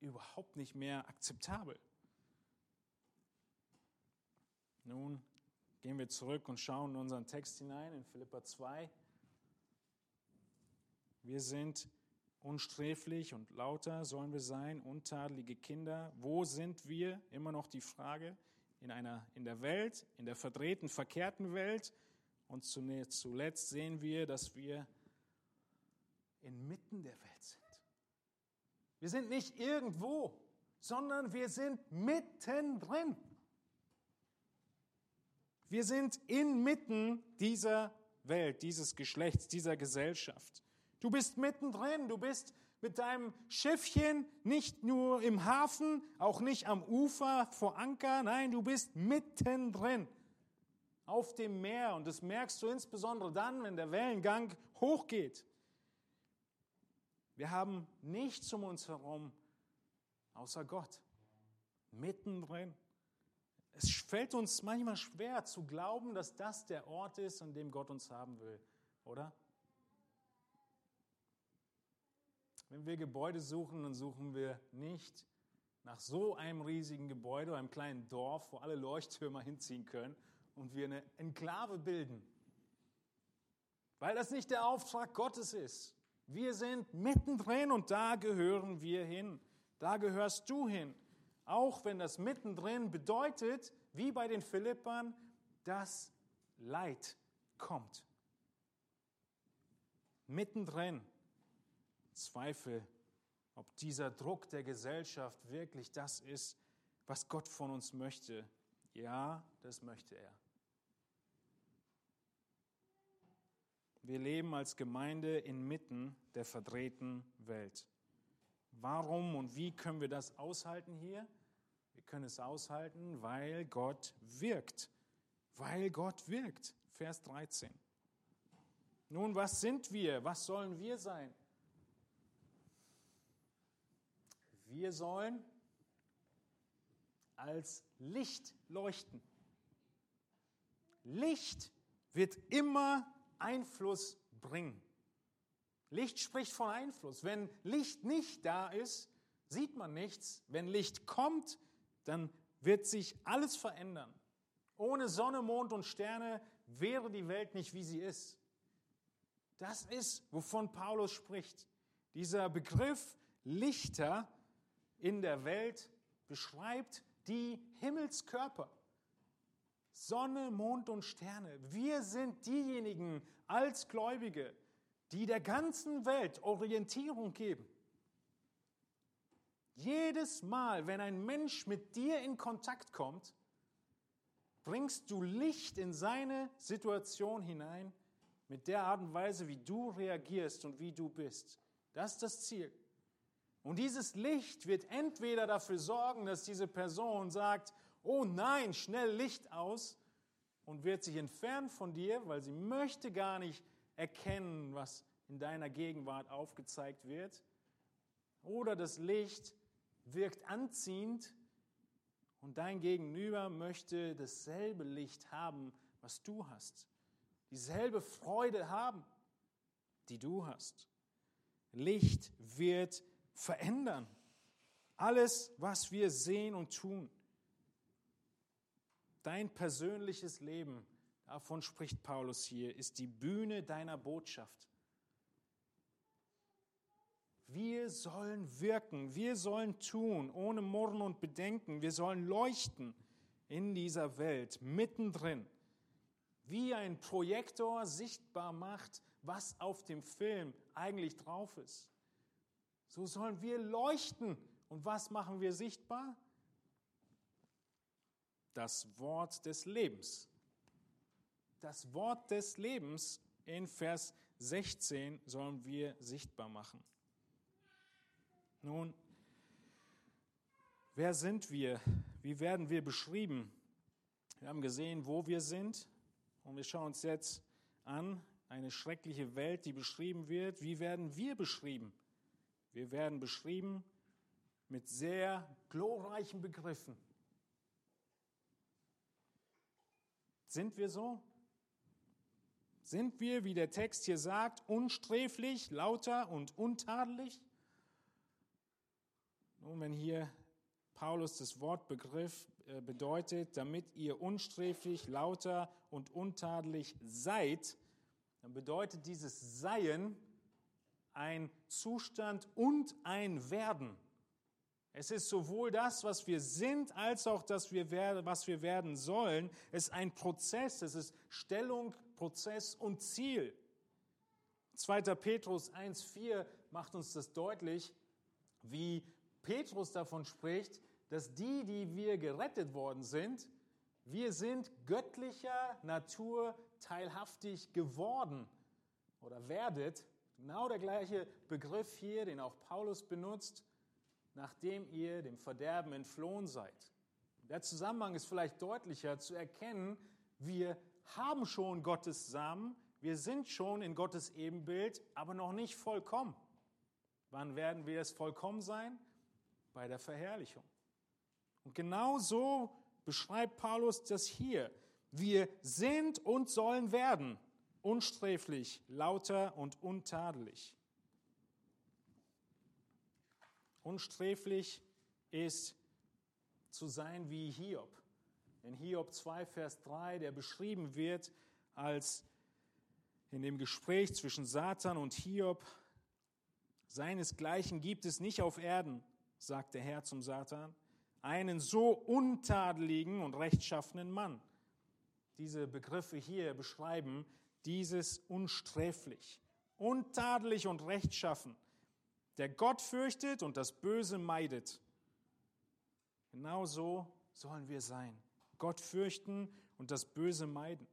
überhaupt nicht mehr akzeptabel. Nun gehen wir zurück und schauen in unseren Text hinein, in Philippa 2. Wir sind unsträflich und lauter sollen wir sein, untadelige Kinder. Wo sind wir? Immer noch die Frage. In, einer, in der Welt, in der verdrehten, verkehrten Welt. Und zuletzt sehen wir, dass wir inmitten der Welt sind. Wir sind nicht irgendwo, sondern wir sind mittendrin. Wir sind inmitten dieser Welt, dieses Geschlechts, dieser Gesellschaft. Du bist mittendrin, du bist mit deinem Schiffchen nicht nur im Hafen, auch nicht am Ufer vor Anker, nein, du bist mittendrin auf dem Meer und das merkst du insbesondere dann, wenn der Wellengang hochgeht. Wir haben nichts um uns herum außer Gott, mittendrin. Es fällt uns manchmal schwer zu glauben, dass das der Ort ist, an dem Gott uns haben will, oder? Wenn wir Gebäude suchen, dann suchen wir nicht nach so einem riesigen Gebäude, einem kleinen Dorf, wo alle Leuchttürmer *laughs* hinziehen können und wir eine Enklave bilden. Weil das nicht der Auftrag Gottes ist. Wir sind mittendrin und da gehören wir hin. Da gehörst du hin. Auch wenn das mittendrin bedeutet, wie bei den Philippern, dass Leid kommt. Mittendrin Zweifel, ob dieser Druck der Gesellschaft wirklich das ist, was Gott von uns möchte. Ja, das möchte er. Wir leben als Gemeinde inmitten der verdrehten Welt. Warum und wie können wir das aushalten hier? Wir können es aushalten, weil Gott wirkt. Weil Gott wirkt. Vers 13. Nun, was sind wir? Was sollen wir sein? Wir sollen als Licht leuchten. Licht wird immer Einfluss bringen. Licht spricht von Einfluss. Wenn Licht nicht da ist, sieht man nichts. Wenn Licht kommt, dann wird sich alles verändern. Ohne Sonne, Mond und Sterne wäre die Welt nicht, wie sie ist. Das ist, wovon Paulus spricht. Dieser Begriff Lichter in der Welt beschreibt die Himmelskörper. Sonne, Mond und Sterne. Wir sind diejenigen als Gläubige, die der ganzen Welt Orientierung geben. Jedes Mal, wenn ein Mensch mit dir in Kontakt kommt, bringst du Licht in seine Situation hinein mit der Art und Weise, wie du reagierst und wie du bist. Das ist das Ziel. Und dieses Licht wird entweder dafür sorgen, dass diese Person sagt, oh nein, schnell Licht aus und wird sich entfernen von dir, weil sie möchte gar nicht erkennen, was in deiner Gegenwart aufgezeigt wird. Oder das Licht wirkt anziehend und dein Gegenüber möchte dasselbe Licht haben, was du hast. Dieselbe Freude haben, die du hast. Licht wird verändern. Alles, was wir sehen und tun. Dein persönliches Leben davon spricht Paulus hier, ist die Bühne deiner Botschaft. Wir sollen wirken, wir sollen tun, ohne Murren und Bedenken. Wir sollen leuchten in dieser Welt, mittendrin. Wie ein Projektor sichtbar macht, was auf dem Film eigentlich drauf ist. So sollen wir leuchten. Und was machen wir sichtbar? Das Wort des Lebens. Das Wort des Lebens in Vers 16 sollen wir sichtbar machen. Nun, wer sind wir? Wie werden wir beschrieben? Wir haben gesehen, wo wir sind und wir schauen uns jetzt an, eine schreckliche Welt, die beschrieben wird. Wie werden wir beschrieben? Wir werden beschrieben mit sehr glorreichen Begriffen. Sind wir so? Sind wir, wie der Text hier sagt, unsträflich, lauter und untadelig? Nun, wenn hier Paulus das Wort Begriff äh, bedeutet, damit ihr unsträflich, lauter und untadelig seid, dann bedeutet dieses Seien ein Zustand und ein Werden. Es ist sowohl das, was wir sind, als auch das, was wir werden sollen. Es ist ein Prozess, es ist Stellung, Prozess und Ziel. 2. Petrus 1.4 macht uns das deutlich, wie Petrus davon spricht, dass die, die wir gerettet worden sind, wir sind göttlicher Natur teilhaftig geworden oder werdet. Genau der gleiche Begriff hier, den auch Paulus benutzt nachdem ihr dem Verderben entflohen seid. Der Zusammenhang ist vielleicht deutlicher zu erkennen. Wir haben schon Gottes Samen, wir sind schon in Gottes Ebenbild, aber noch nicht vollkommen. Wann werden wir es vollkommen sein? Bei der Verherrlichung. Und genau so beschreibt Paulus das hier. Wir sind und sollen werden unsträflich, lauter und untadelig. Unsträflich ist zu sein wie Hiob. In Hiob 2, Vers 3, der beschrieben wird als in dem Gespräch zwischen Satan und Hiob, seinesgleichen gibt es nicht auf Erden, sagt der Herr zum Satan, einen so untadeligen und rechtschaffenen Mann. Diese Begriffe hier beschreiben dieses unsträflich, untadelig und rechtschaffen der Gott fürchtet und das Böse meidet. Genau so sollen wir sein. Gott fürchten und das Böse meiden.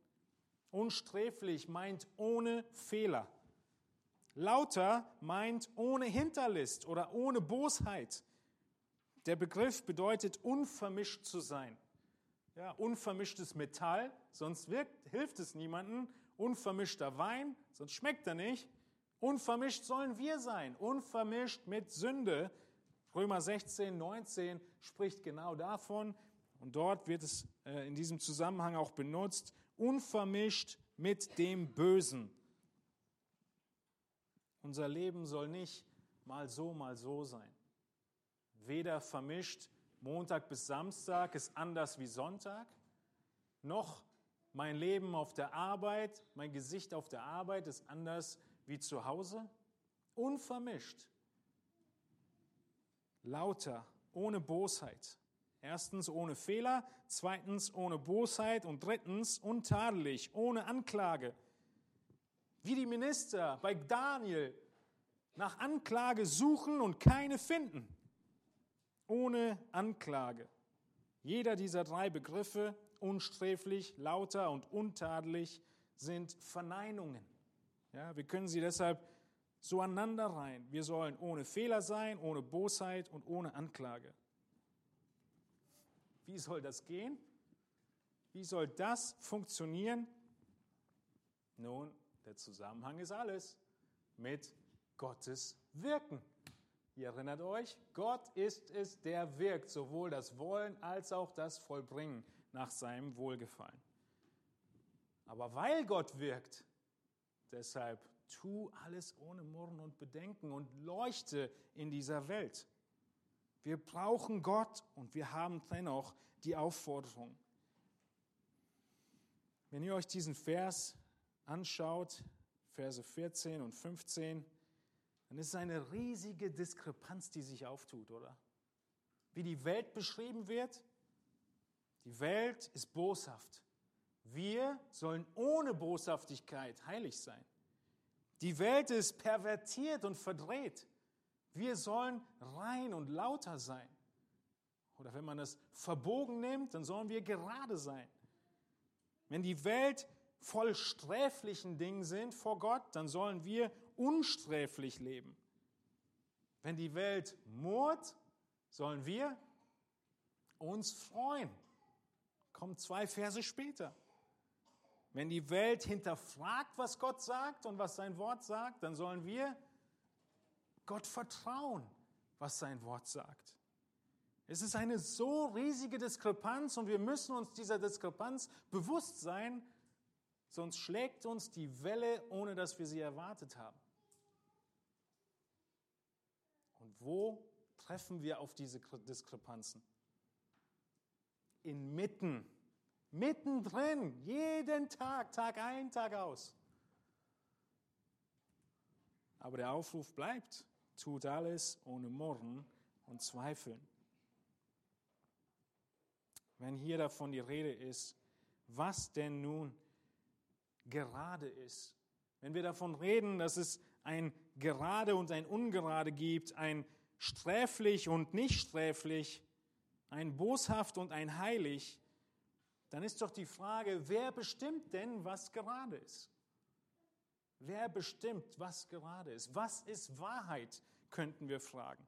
Unsträflich meint ohne Fehler. Lauter meint ohne Hinterlist oder ohne Bosheit. Der Begriff bedeutet unvermischt zu sein. Ja, unvermischtes Metall, sonst wirkt, hilft es niemandem. Unvermischter Wein, sonst schmeckt er nicht. Unvermischt sollen wir sein, unvermischt mit Sünde. Römer 16, 19 spricht genau davon und dort wird es äh, in diesem Zusammenhang auch benutzt, unvermischt mit dem Bösen. Unser Leben soll nicht mal so, mal so sein. Weder vermischt, Montag bis Samstag ist anders wie Sonntag, noch mein Leben auf der Arbeit, mein Gesicht auf der Arbeit ist anders wie zu Hause, unvermischt, lauter, ohne Bosheit. Erstens ohne Fehler, zweitens ohne Bosheit und drittens untadelig, ohne Anklage. Wie die Minister bei Daniel nach Anklage suchen und keine finden. Ohne Anklage. Jeder dieser drei Begriffe, unsträflich, lauter und untadelig, sind Verneinungen. Ja, wir können sie deshalb so aneinander rein. Wir sollen ohne Fehler sein, ohne Bosheit und ohne Anklage. Wie soll das gehen? Wie soll das funktionieren? Nun, der Zusammenhang ist alles mit Gottes Wirken. Ihr erinnert euch, Gott ist es, der wirkt, sowohl das Wollen als auch das Vollbringen nach seinem Wohlgefallen. Aber weil Gott wirkt, Deshalb tu alles ohne Murren und Bedenken und leuchte in dieser Welt. Wir brauchen Gott und wir haben dennoch die Aufforderung. Wenn ihr euch diesen Vers anschaut, Verse 14 und 15, dann ist es eine riesige Diskrepanz, die sich auftut, oder? Wie die Welt beschrieben wird. Die Welt ist boshaft. Wir sollen ohne Boshaftigkeit heilig sein. Die Welt ist pervertiert und verdreht. Wir sollen rein und lauter sein. Oder wenn man es verbogen nimmt, dann sollen wir gerade sein. Wenn die Welt voll sträflichen Dingen sind vor Gott, dann sollen wir unsträflich leben. Wenn die Welt murrt, sollen wir uns freuen. Kommt zwei Verse später. Wenn die Welt hinterfragt, was Gott sagt und was sein Wort sagt, dann sollen wir Gott vertrauen, was sein Wort sagt. Es ist eine so riesige Diskrepanz und wir müssen uns dieser Diskrepanz bewusst sein, sonst schlägt uns die Welle, ohne dass wir sie erwartet haben. Und wo treffen wir auf diese Diskrepanzen? Inmitten Mittendrin, jeden Tag, Tag ein, Tag aus. Aber der Aufruf bleibt, tut alles ohne Murren und Zweifeln. Wenn hier davon die Rede ist, was denn nun gerade ist, wenn wir davon reden, dass es ein gerade und ein ungerade gibt, ein sträflich und nicht sträflich, ein boshaft und ein heilig, dann ist doch die Frage, wer bestimmt denn, was gerade ist? Wer bestimmt, was gerade ist? Was ist Wahrheit, könnten wir fragen.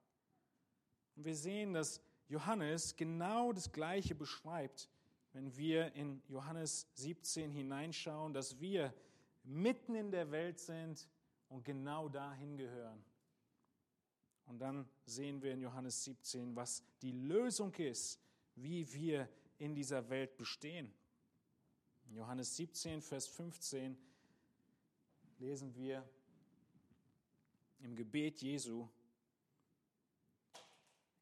Und wir sehen, dass Johannes genau das Gleiche beschreibt, wenn wir in Johannes 17 hineinschauen, dass wir mitten in der Welt sind und genau dahin gehören. Und dann sehen wir in Johannes 17, was die Lösung ist, wie wir in dieser Welt bestehen. In Johannes 17, Vers 15 lesen wir im Gebet Jesu,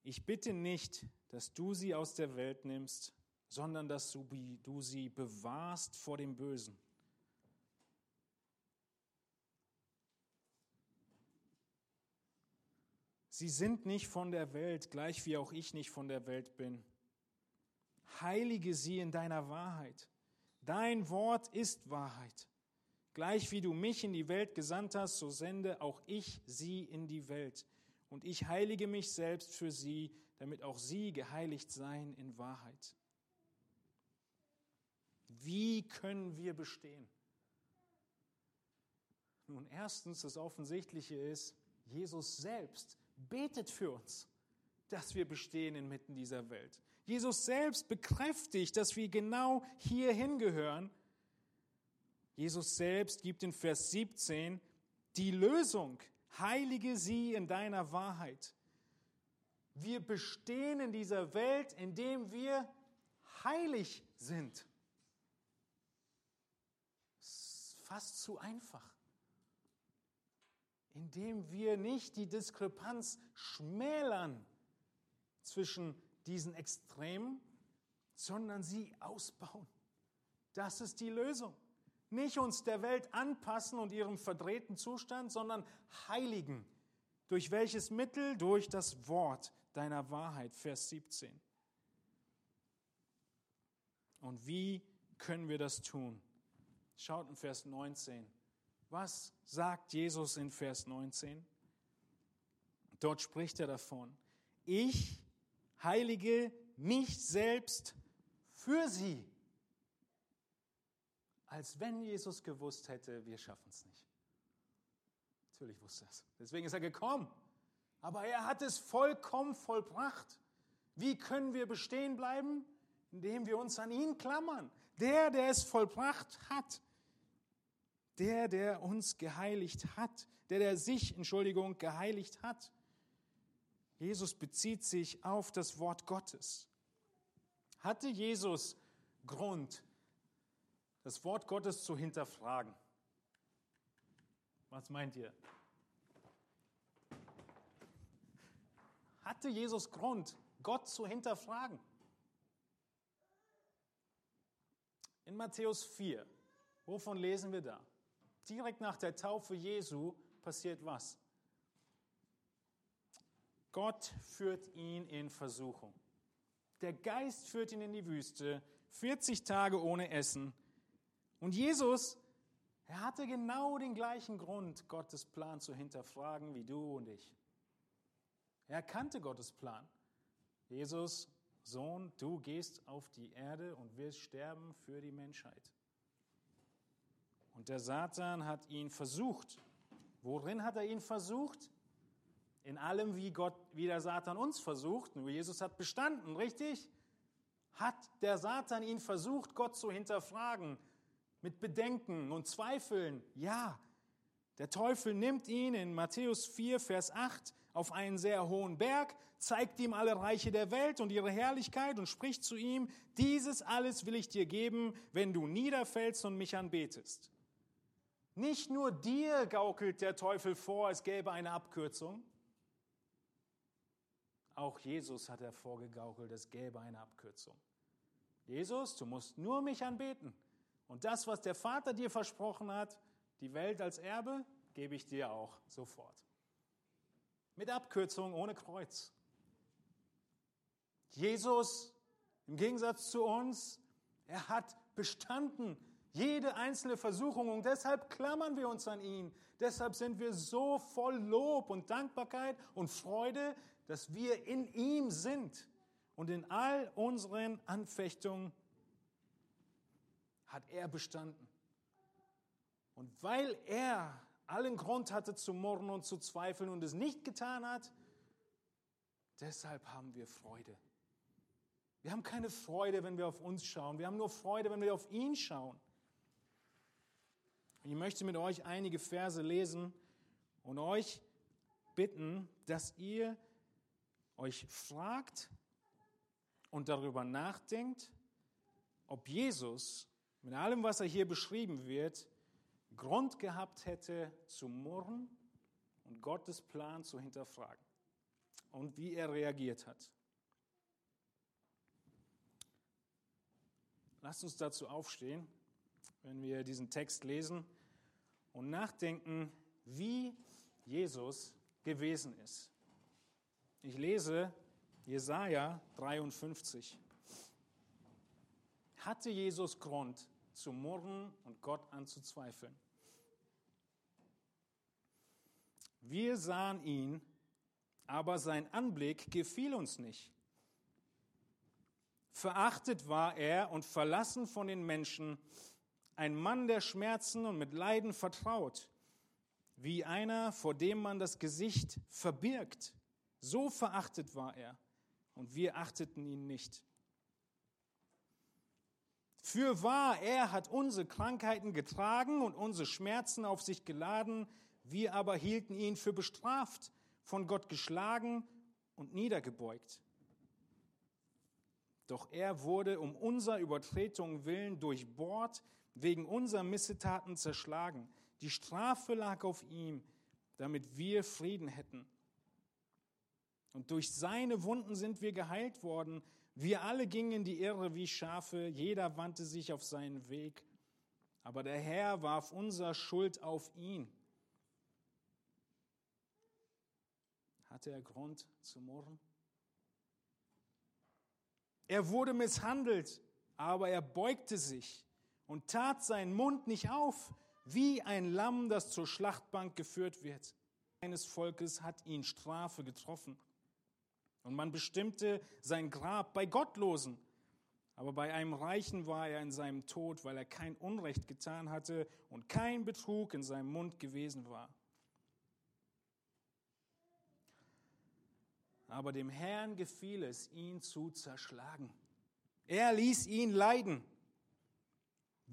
ich bitte nicht, dass du sie aus der Welt nimmst, sondern dass du sie bewahrst vor dem Bösen. Sie sind nicht von der Welt, gleich wie auch ich nicht von der Welt bin. Heilige sie in deiner Wahrheit. Dein Wort ist Wahrheit. Gleich wie du mich in die Welt gesandt hast, so sende auch ich sie in die Welt. Und ich heilige mich selbst für sie, damit auch sie geheiligt seien in Wahrheit. Wie können wir bestehen? Nun, erstens, das Offensichtliche ist, Jesus selbst betet für uns, dass wir bestehen inmitten dieser Welt. Jesus selbst bekräftigt, dass wir genau hier hingehören. Jesus selbst gibt in Vers 17 die Lösung. Heilige sie in deiner Wahrheit. Wir bestehen in dieser Welt, indem wir heilig sind. Fast zu einfach. Indem wir nicht die Diskrepanz schmälern zwischen diesen Extremen, sondern sie ausbauen. Das ist die Lösung. Nicht uns der Welt anpassen und ihrem verdrehten Zustand, sondern heiligen. Durch welches Mittel? Durch das Wort deiner Wahrheit, Vers 17. Und wie können wir das tun? Schaut in Vers 19. Was sagt Jesus in Vers 19? Dort spricht er davon. Ich heilige mich selbst für sie. Als wenn Jesus gewusst hätte, wir schaffen es nicht. Natürlich wusste er es. Deswegen ist er gekommen. Aber er hat es vollkommen vollbracht. Wie können wir bestehen bleiben? Indem wir uns an ihn klammern. Der, der es vollbracht hat. Der, der uns geheiligt hat. Der, der sich, Entschuldigung, geheiligt hat. Jesus bezieht sich auf das Wort Gottes. Hatte Jesus Grund, das Wort Gottes zu hinterfragen? Was meint ihr? Hatte Jesus Grund, Gott zu hinterfragen? in Matthäus 4. Wovon lesen wir da? Direkt nach der Taufe Jesu passiert was? Gott führt ihn in Versuchung. Der Geist führt ihn in die Wüste, 40 Tage ohne Essen. Und Jesus, er hatte genau den gleichen Grund, Gottes Plan zu hinterfragen wie du und ich. Er kannte Gottes Plan. Jesus, Sohn, du gehst auf die Erde und wirst sterben für die Menschheit. Und der Satan hat ihn versucht. Worin hat er ihn versucht? In allem, wie Gott, wie der Satan uns versucht. Nur Jesus hat bestanden, richtig? Hat der Satan ihn versucht, Gott zu hinterfragen, mit Bedenken und Zweifeln? Ja. Der Teufel nimmt ihn in Matthäus 4, Vers 8 auf einen sehr hohen Berg, zeigt ihm alle Reiche der Welt und ihre Herrlichkeit und spricht zu ihm, dieses alles will ich dir geben, wenn du niederfällst und mich anbetest. Nicht nur dir gaukelt der Teufel vor, es gäbe eine Abkürzung. Auch Jesus hat er vorgegaukelt, es gäbe eine Abkürzung. Jesus, du musst nur mich anbeten. Und das, was der Vater dir versprochen hat, die Welt als Erbe, gebe ich dir auch sofort. Mit Abkürzung, ohne Kreuz. Jesus, im Gegensatz zu uns, er hat bestanden jede einzelne Versuchung und deshalb klammern wir uns an ihn. Deshalb sind wir so voll Lob und Dankbarkeit und Freude, dass wir in ihm sind und in all unseren Anfechtungen hat er bestanden. Und weil er allen Grund hatte zu murren und zu zweifeln und es nicht getan hat, deshalb haben wir Freude. Wir haben keine Freude, wenn wir auf uns schauen. Wir haben nur Freude, wenn wir auf ihn schauen. Ich möchte mit euch einige Verse lesen und euch bitten, dass ihr euch fragt und darüber nachdenkt, ob Jesus mit allem, was er hier beschrieben wird, Grund gehabt hätte zu murren und Gottes Plan zu hinterfragen und wie er reagiert hat. Lasst uns dazu aufstehen, wenn wir diesen Text lesen und nachdenken, wie Jesus gewesen ist. Ich lese Jesaja 53. Hatte Jesus Grund zu murren und Gott anzuzweifeln? Wir sahen ihn, aber sein Anblick gefiel uns nicht. Verachtet war er und verlassen von den Menschen, ein Mann der Schmerzen und mit Leiden vertraut, wie einer, vor dem man das Gesicht verbirgt. So verachtet war er und wir achteten ihn nicht. Für wahr, er hat unsere Krankheiten getragen und unsere Schmerzen auf sich geladen, wir aber hielten ihn für bestraft, von Gott geschlagen und niedergebeugt. Doch er wurde um unser Übertretungen willen durchbohrt, wegen unserer Missetaten zerschlagen. Die Strafe lag auf ihm, damit wir Frieden hätten. Und durch seine Wunden sind wir geheilt worden. Wir alle gingen in die Irre wie Schafe, jeder wandte sich auf seinen Weg. Aber der Herr warf unser Schuld auf ihn. Hatte er Grund zu murren? Er wurde misshandelt, aber er beugte sich und tat seinen Mund nicht auf, wie ein Lamm, das zur Schlachtbank geführt wird. Eines Volkes hat ihn Strafe getroffen. Und man bestimmte sein Grab bei Gottlosen. Aber bei einem Reichen war er in seinem Tod, weil er kein Unrecht getan hatte und kein Betrug in seinem Mund gewesen war. Aber dem Herrn gefiel es, ihn zu zerschlagen. Er ließ ihn leiden.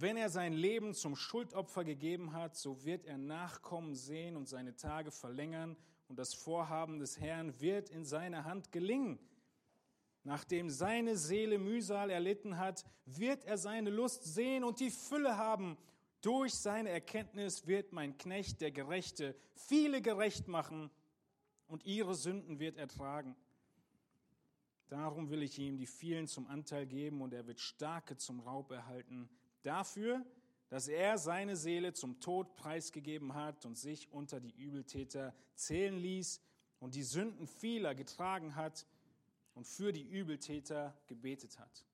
Wenn er sein Leben zum Schuldopfer gegeben hat, so wird er Nachkommen sehen und seine Tage verlängern und das Vorhaben des Herrn wird in seiner Hand gelingen. Nachdem seine Seele Mühsal erlitten hat, wird er seine Lust sehen und die Fülle haben. Durch seine Erkenntnis wird mein Knecht, der Gerechte, viele gerecht machen und ihre Sünden wird er tragen. Darum will ich ihm die vielen zum Anteil geben und er wird Starke zum Raub erhalten dafür, dass er seine Seele zum Tod preisgegeben hat und sich unter die Übeltäter zählen ließ und die Sünden vieler getragen hat und für die Übeltäter gebetet hat.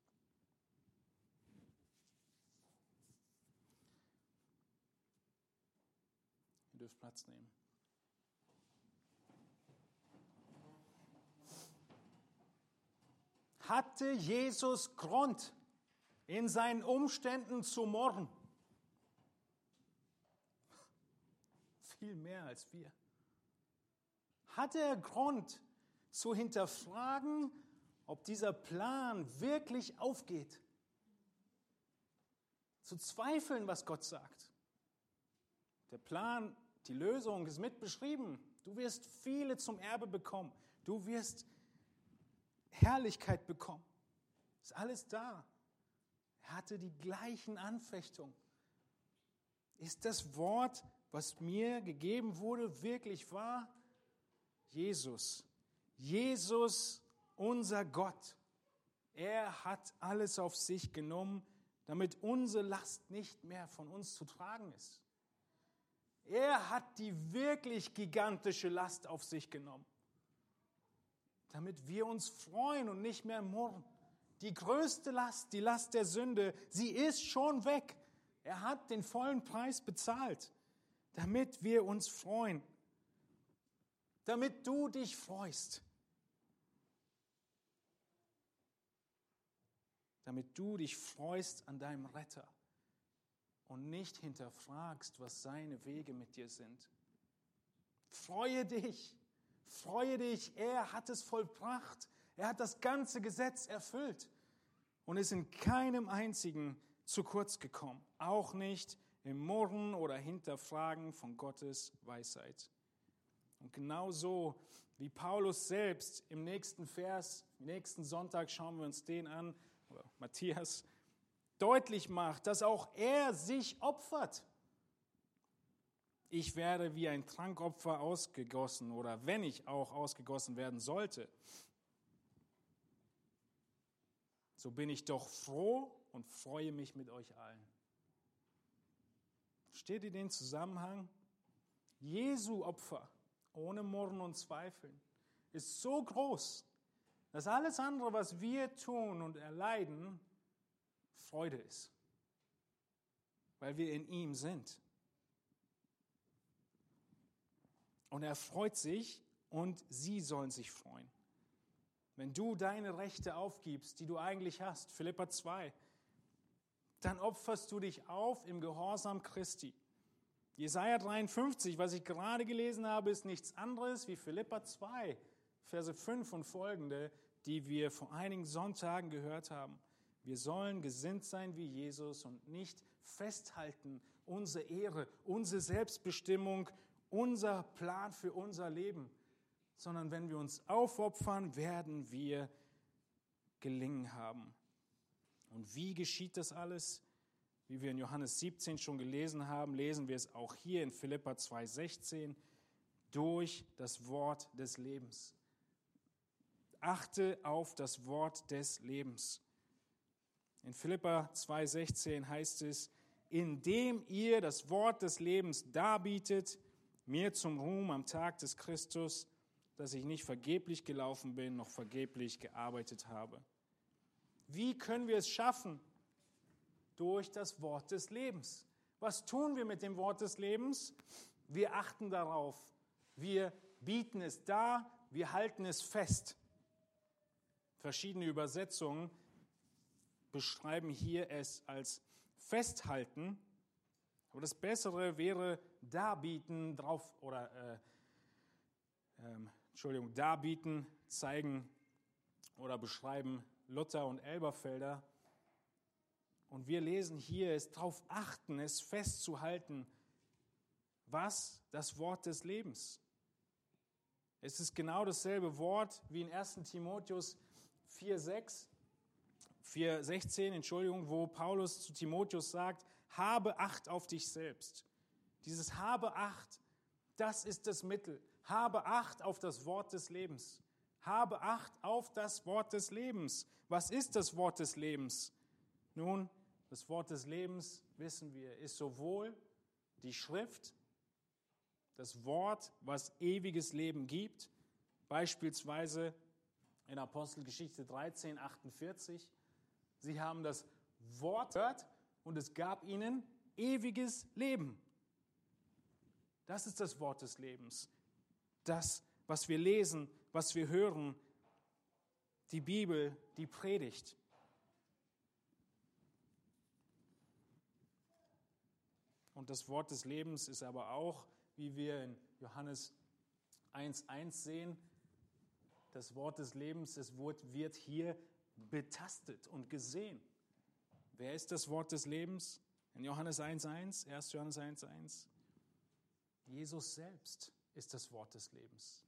Ihr dürft Platz nehmen. Hatte Jesus Grund, in seinen Umständen zu murren? Viel mehr als wir. Hatte er Grund zu hinterfragen, ob dieser Plan wirklich aufgeht? Zu zweifeln, was Gott sagt. Der Plan, die Lösung ist mit beschrieben. Du wirst viele zum Erbe bekommen. Du wirst Herrlichkeit bekommen. Ist alles da. Hatte die gleichen Anfechtungen. Ist das Wort, was mir gegeben wurde, wirklich wahr? Jesus. Jesus, unser Gott. Er hat alles auf sich genommen, damit unsere Last nicht mehr von uns zu tragen ist. Er hat die wirklich gigantische Last auf sich genommen damit wir uns freuen und nicht mehr murren. Die größte Last, die Last der Sünde, sie ist schon weg. Er hat den vollen Preis bezahlt, damit wir uns freuen, damit du dich freust, damit du dich freust an deinem Retter und nicht hinterfragst, was seine Wege mit dir sind. Freue dich. Freue dich, er hat es vollbracht. Er hat das ganze Gesetz erfüllt und ist in keinem einzigen zu kurz gekommen, auch nicht im Murren oder Hinterfragen von Gottes Weisheit. Und genauso wie Paulus selbst im nächsten Vers, nächsten Sonntag schauen wir uns den an, oder Matthias, deutlich macht, dass auch er sich opfert ich werde wie ein Trankopfer ausgegossen oder wenn ich auch ausgegossen werden sollte, so bin ich doch froh und freue mich mit euch allen. Steht ihr den Zusammenhang? Jesu Opfer ohne Murren und Zweifeln ist so groß, dass alles andere, was wir tun und erleiden, Freude ist, weil wir in ihm sind. Und er freut sich und sie sollen sich freuen. Wenn du deine Rechte aufgibst, die du eigentlich hast, Philippa 2, dann opferst du dich auf im Gehorsam Christi. Jesaja 53, was ich gerade gelesen habe, ist nichts anderes wie Philippa 2, Verse 5 und folgende, die wir vor einigen Sonntagen gehört haben. Wir sollen gesinnt sein wie Jesus und nicht festhalten unsere Ehre, unsere Selbstbestimmung unser Plan für unser Leben, sondern wenn wir uns aufopfern, werden wir gelingen haben. Und wie geschieht das alles? Wie wir in Johannes 17 schon gelesen haben, lesen wir es auch hier in Philippa 2,16 durch das Wort des Lebens. Achte auf das Wort des Lebens. In Philippa 2,16 heißt es, indem ihr das Wort des Lebens darbietet, mir zum Ruhm am Tag des Christus, dass ich nicht vergeblich gelaufen bin, noch vergeblich gearbeitet habe. Wie können wir es schaffen? Durch das Wort des Lebens. Was tun wir mit dem Wort des Lebens? Wir achten darauf. Wir bieten es dar. Wir halten es fest. Verschiedene Übersetzungen beschreiben hier es als Festhalten. Aber das Bessere wäre darbieten, drauf oder äh, äh, Entschuldigung, darbieten, zeigen oder beschreiben Luther und Elberfelder. Und wir lesen hier, es darauf achten, es festzuhalten, was das Wort des Lebens. Es ist genau dasselbe Wort wie in 1 Timotheus 4,6, 4,16, Entschuldigung, wo Paulus zu Timotheus sagt, habe Acht auf dich selbst dieses habe Acht, das ist das Mittel. Habe Acht auf das Wort des Lebens. Habe Acht auf das Wort des Lebens. Was ist das Wort des Lebens? Nun, Das Wort des Lebens, wissen wir, ist sowohl die Schrift, das Wort, was ewiges Leben gibt, beispielsweise in Apostelgeschichte 13, 48. Sie haben das Wort gehört und es gab ihnen ewiges Leben. Das ist das Wort des Lebens. Das, was wir lesen, was wir hören, die Bibel, die Predigt. Und das Wort des Lebens ist aber auch, wie wir in Johannes 1.1 sehen, das Wort des Lebens, es wird hier betastet und gesehen. Wer ist das Wort des Lebens? In Johannes 1.1, 1. Johannes 1.1. Jesus selbst ist das Wort des Lebens.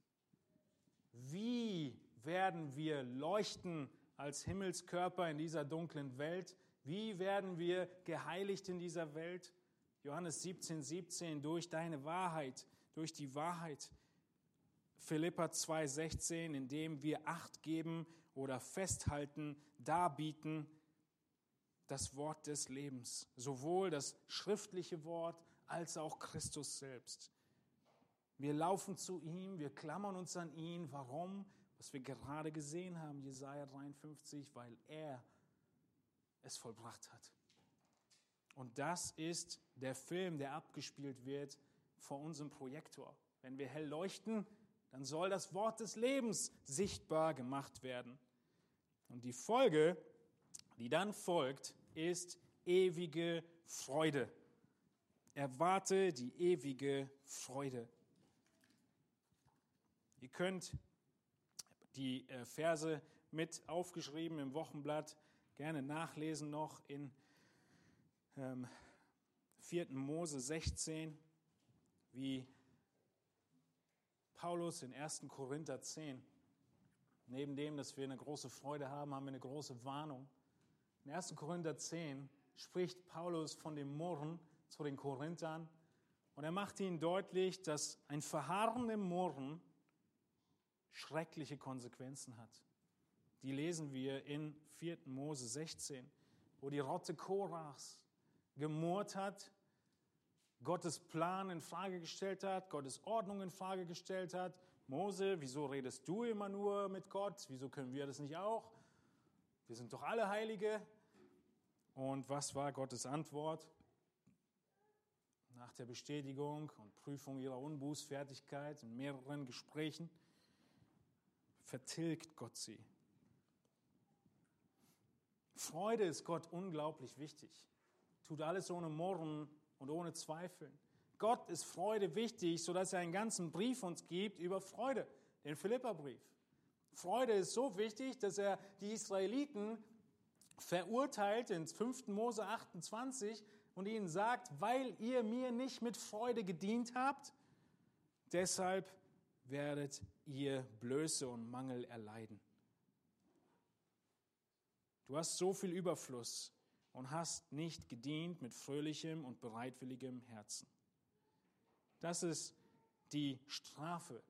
Wie werden wir leuchten als Himmelskörper in dieser dunklen Welt? Wie werden wir geheiligt in dieser Welt? Johannes 17, 17, durch deine Wahrheit, durch die Wahrheit. Philippa 2, 16, indem wir Acht geben oder festhalten, darbieten, das Wort des Lebens, sowohl das schriftliche Wort als auch Christus selbst. Wir laufen zu ihm, wir klammern uns an ihn. Warum? Was wir gerade gesehen haben, Jesaja 53, weil er es vollbracht hat. Und das ist der Film, der abgespielt wird vor unserem Projektor. Wenn wir hell leuchten, dann soll das Wort des Lebens sichtbar gemacht werden. Und die Folge, die dann folgt, ist ewige Freude. Erwarte die ewige Freude. Ihr könnt die äh, Verse mit aufgeschrieben im Wochenblatt gerne nachlesen noch in ähm, 4. Mose 16, wie Paulus in 1. Korinther 10. Neben dem, dass wir eine große Freude haben, haben wir eine große Warnung. In 1. Korinther 10 spricht Paulus von dem Murren zu den Korinthern und er macht ihnen deutlich, dass ein Verharren Murren schreckliche Konsequenzen hat. Die lesen wir in 4. Mose 16, wo die Rotte Korachs gemurrt hat, Gottes Plan in Frage gestellt hat, Gottes Ordnung in Frage gestellt hat. Mose, wieso redest du immer nur mit Gott? Wieso können wir das nicht auch? Wir sind doch alle Heilige. Und was war Gottes Antwort? Nach der Bestätigung und Prüfung ihrer Unbußfertigkeit in mehreren Gesprächen vertilgt Gott sie. Freude ist Gott unglaublich wichtig. Tut alles ohne Murren und ohne Zweifeln. Gott ist Freude wichtig, sodass er einen ganzen Brief uns gibt über Freude, den Philipperbrief. Freude ist so wichtig, dass er die Israeliten verurteilt in 5. Mose 28 und ihnen sagt, weil ihr mir nicht mit Freude gedient habt, deshalb werdet ihr Blöße und Mangel erleiden. Du hast so viel Überfluss und hast nicht gedient mit fröhlichem und bereitwilligem Herzen. Das ist die Strafe,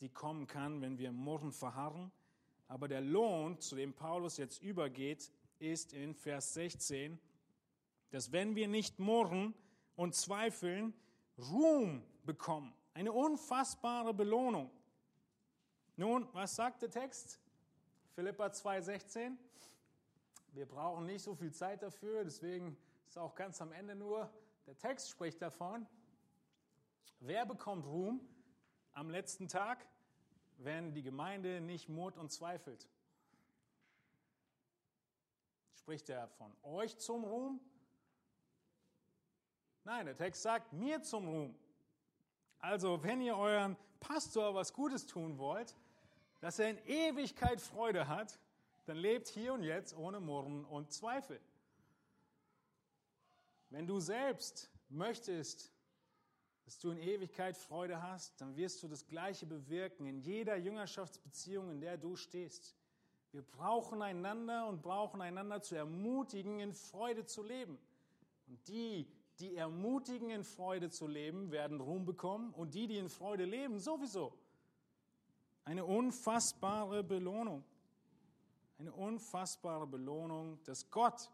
die kommen kann, wenn wir Murren verharren. Aber der Lohn, zu dem Paulus jetzt übergeht, ist in Vers 16, dass wenn wir nicht murren und zweifeln, Ruhm bekommen. Eine unfassbare Belohnung. Nun, was sagt der Text? Philippa 2,16. Wir brauchen nicht so viel Zeit dafür, deswegen ist auch ganz am Ende nur, der Text spricht davon. Wer bekommt Ruhm am letzten Tag, wenn die Gemeinde nicht murrt und zweifelt? Spricht er von euch zum Ruhm? Nein, der Text sagt mir zum Ruhm. Also, wenn ihr euren Pastor was Gutes tun wollt, dass er in Ewigkeit Freude hat, dann lebt hier und jetzt ohne Murren und Zweifel. Wenn du selbst möchtest, dass du in Ewigkeit Freude hast, dann wirst du das Gleiche bewirken in jeder Jüngerschaftsbeziehung, in der du stehst. Wir brauchen einander und brauchen einander zu ermutigen, in Freude zu leben. Und die, die ermutigen, in Freude zu leben, werden Ruhm bekommen und die, die in Freude leben, sowieso. Eine unfassbare Belohnung. Eine unfassbare Belohnung, dass Gott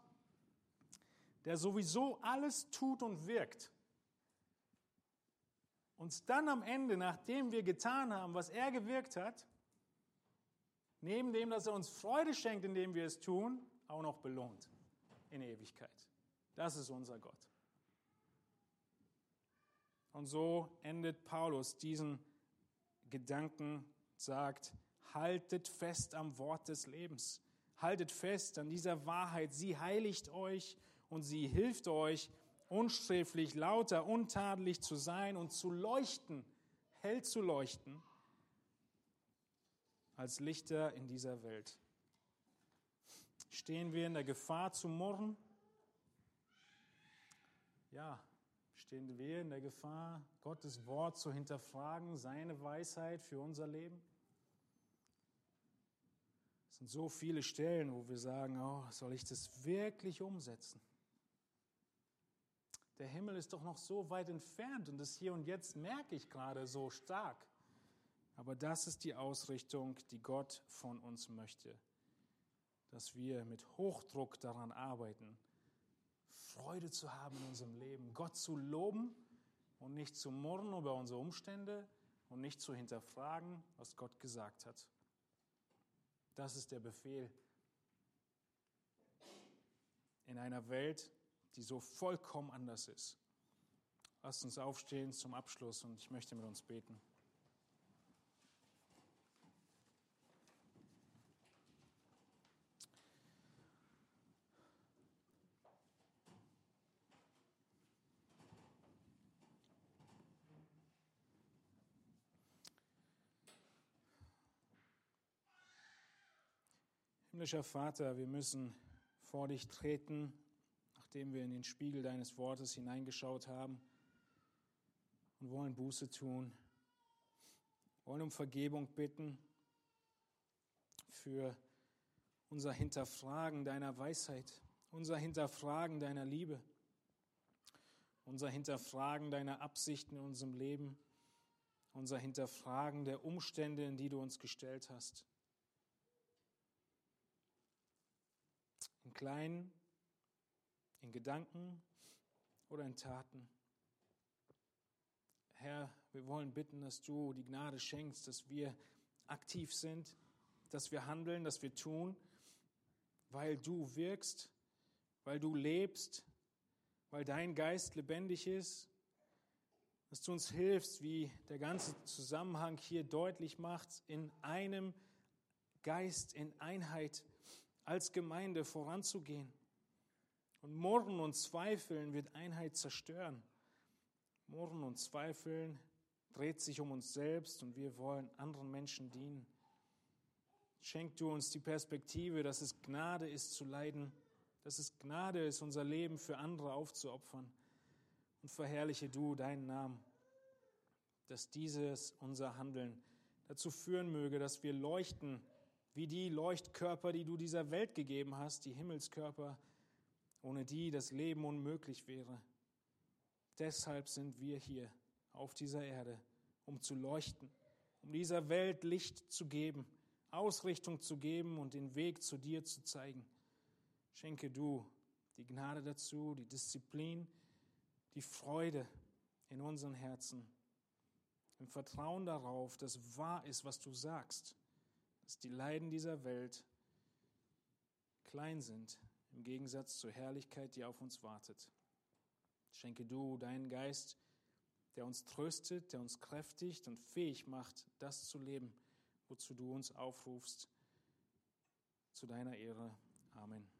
der sowieso alles tut und wirkt, uns dann am Ende, nachdem wir getan haben, was er gewirkt hat, neben dem, dass er uns Freude schenkt, indem wir es tun, auch noch belohnt in Ewigkeit. Das ist unser Gott. Und so endet Paulus diesen Gedanken, sagt, haltet fest am Wort des Lebens. Haltet fest an dieser Wahrheit. Sie heiligt euch und sie hilft euch, unsträflich, lauter, untadelig zu sein und zu leuchten, hell zu leuchten, als Lichter in dieser Welt. Stehen wir in der Gefahr zu murren? Ja, stehen wir in der Gefahr, Gottes Wort zu hinterfragen, seine Weisheit für unser Leben? Es sind so viele Stellen, wo wir sagen, oh, soll ich das wirklich umsetzen? Der Himmel ist doch noch so weit entfernt und das Hier und Jetzt merke ich gerade so stark. Aber das ist die Ausrichtung, die Gott von uns möchte, dass wir mit Hochdruck daran arbeiten, Freude zu haben in unserem Leben, Gott zu loben und nicht zu murren über unsere Umstände und nicht zu hinterfragen, was Gott gesagt hat. Das ist der Befehl in einer Welt, die so vollkommen anders ist. Lasst uns aufstehen zum Abschluss und ich möchte mit uns beten. Himmlischer Vater, wir müssen vor dich treten nachdem wir in den Spiegel deines Wortes hineingeschaut haben und wollen Buße tun, wollen um Vergebung bitten für unser Hinterfragen deiner Weisheit, unser Hinterfragen deiner Liebe, unser Hinterfragen deiner Absichten in unserem Leben, unser Hinterfragen der Umstände, in die du uns gestellt hast. Im Kleinen in Gedanken oder in Taten. Herr, wir wollen bitten, dass du die Gnade schenkst, dass wir aktiv sind, dass wir handeln, dass wir tun, weil du wirkst, weil du lebst, weil dein Geist lebendig ist, dass du uns hilfst, wie der ganze Zusammenhang hier deutlich macht, in einem Geist, in Einheit als Gemeinde voranzugehen. Und Murren und Zweifeln wird Einheit zerstören. Murren und Zweifeln dreht sich um uns selbst und wir wollen anderen Menschen dienen. Schenk du uns die Perspektive, dass es Gnade ist zu leiden, dass es Gnade ist, unser Leben für andere aufzuopfern. Und verherrliche du deinen Namen, dass dieses unser Handeln dazu führen möge, dass wir leuchten wie die Leuchtkörper, die du dieser Welt gegeben hast, die Himmelskörper, ohne die das Leben unmöglich wäre. Deshalb sind wir hier auf dieser Erde, um zu leuchten, um dieser Welt Licht zu geben, Ausrichtung zu geben und den Weg zu dir zu zeigen. Schenke du die Gnade dazu, die Disziplin, die Freude in unseren Herzen, im Vertrauen darauf, dass wahr ist, was du sagst, dass die Leiden dieser Welt klein sind im Gegensatz zur Herrlichkeit, die auf uns wartet. Schenke du deinen Geist, der uns tröstet, der uns kräftigt und fähig macht, das zu leben, wozu du uns aufrufst, zu deiner Ehre. Amen.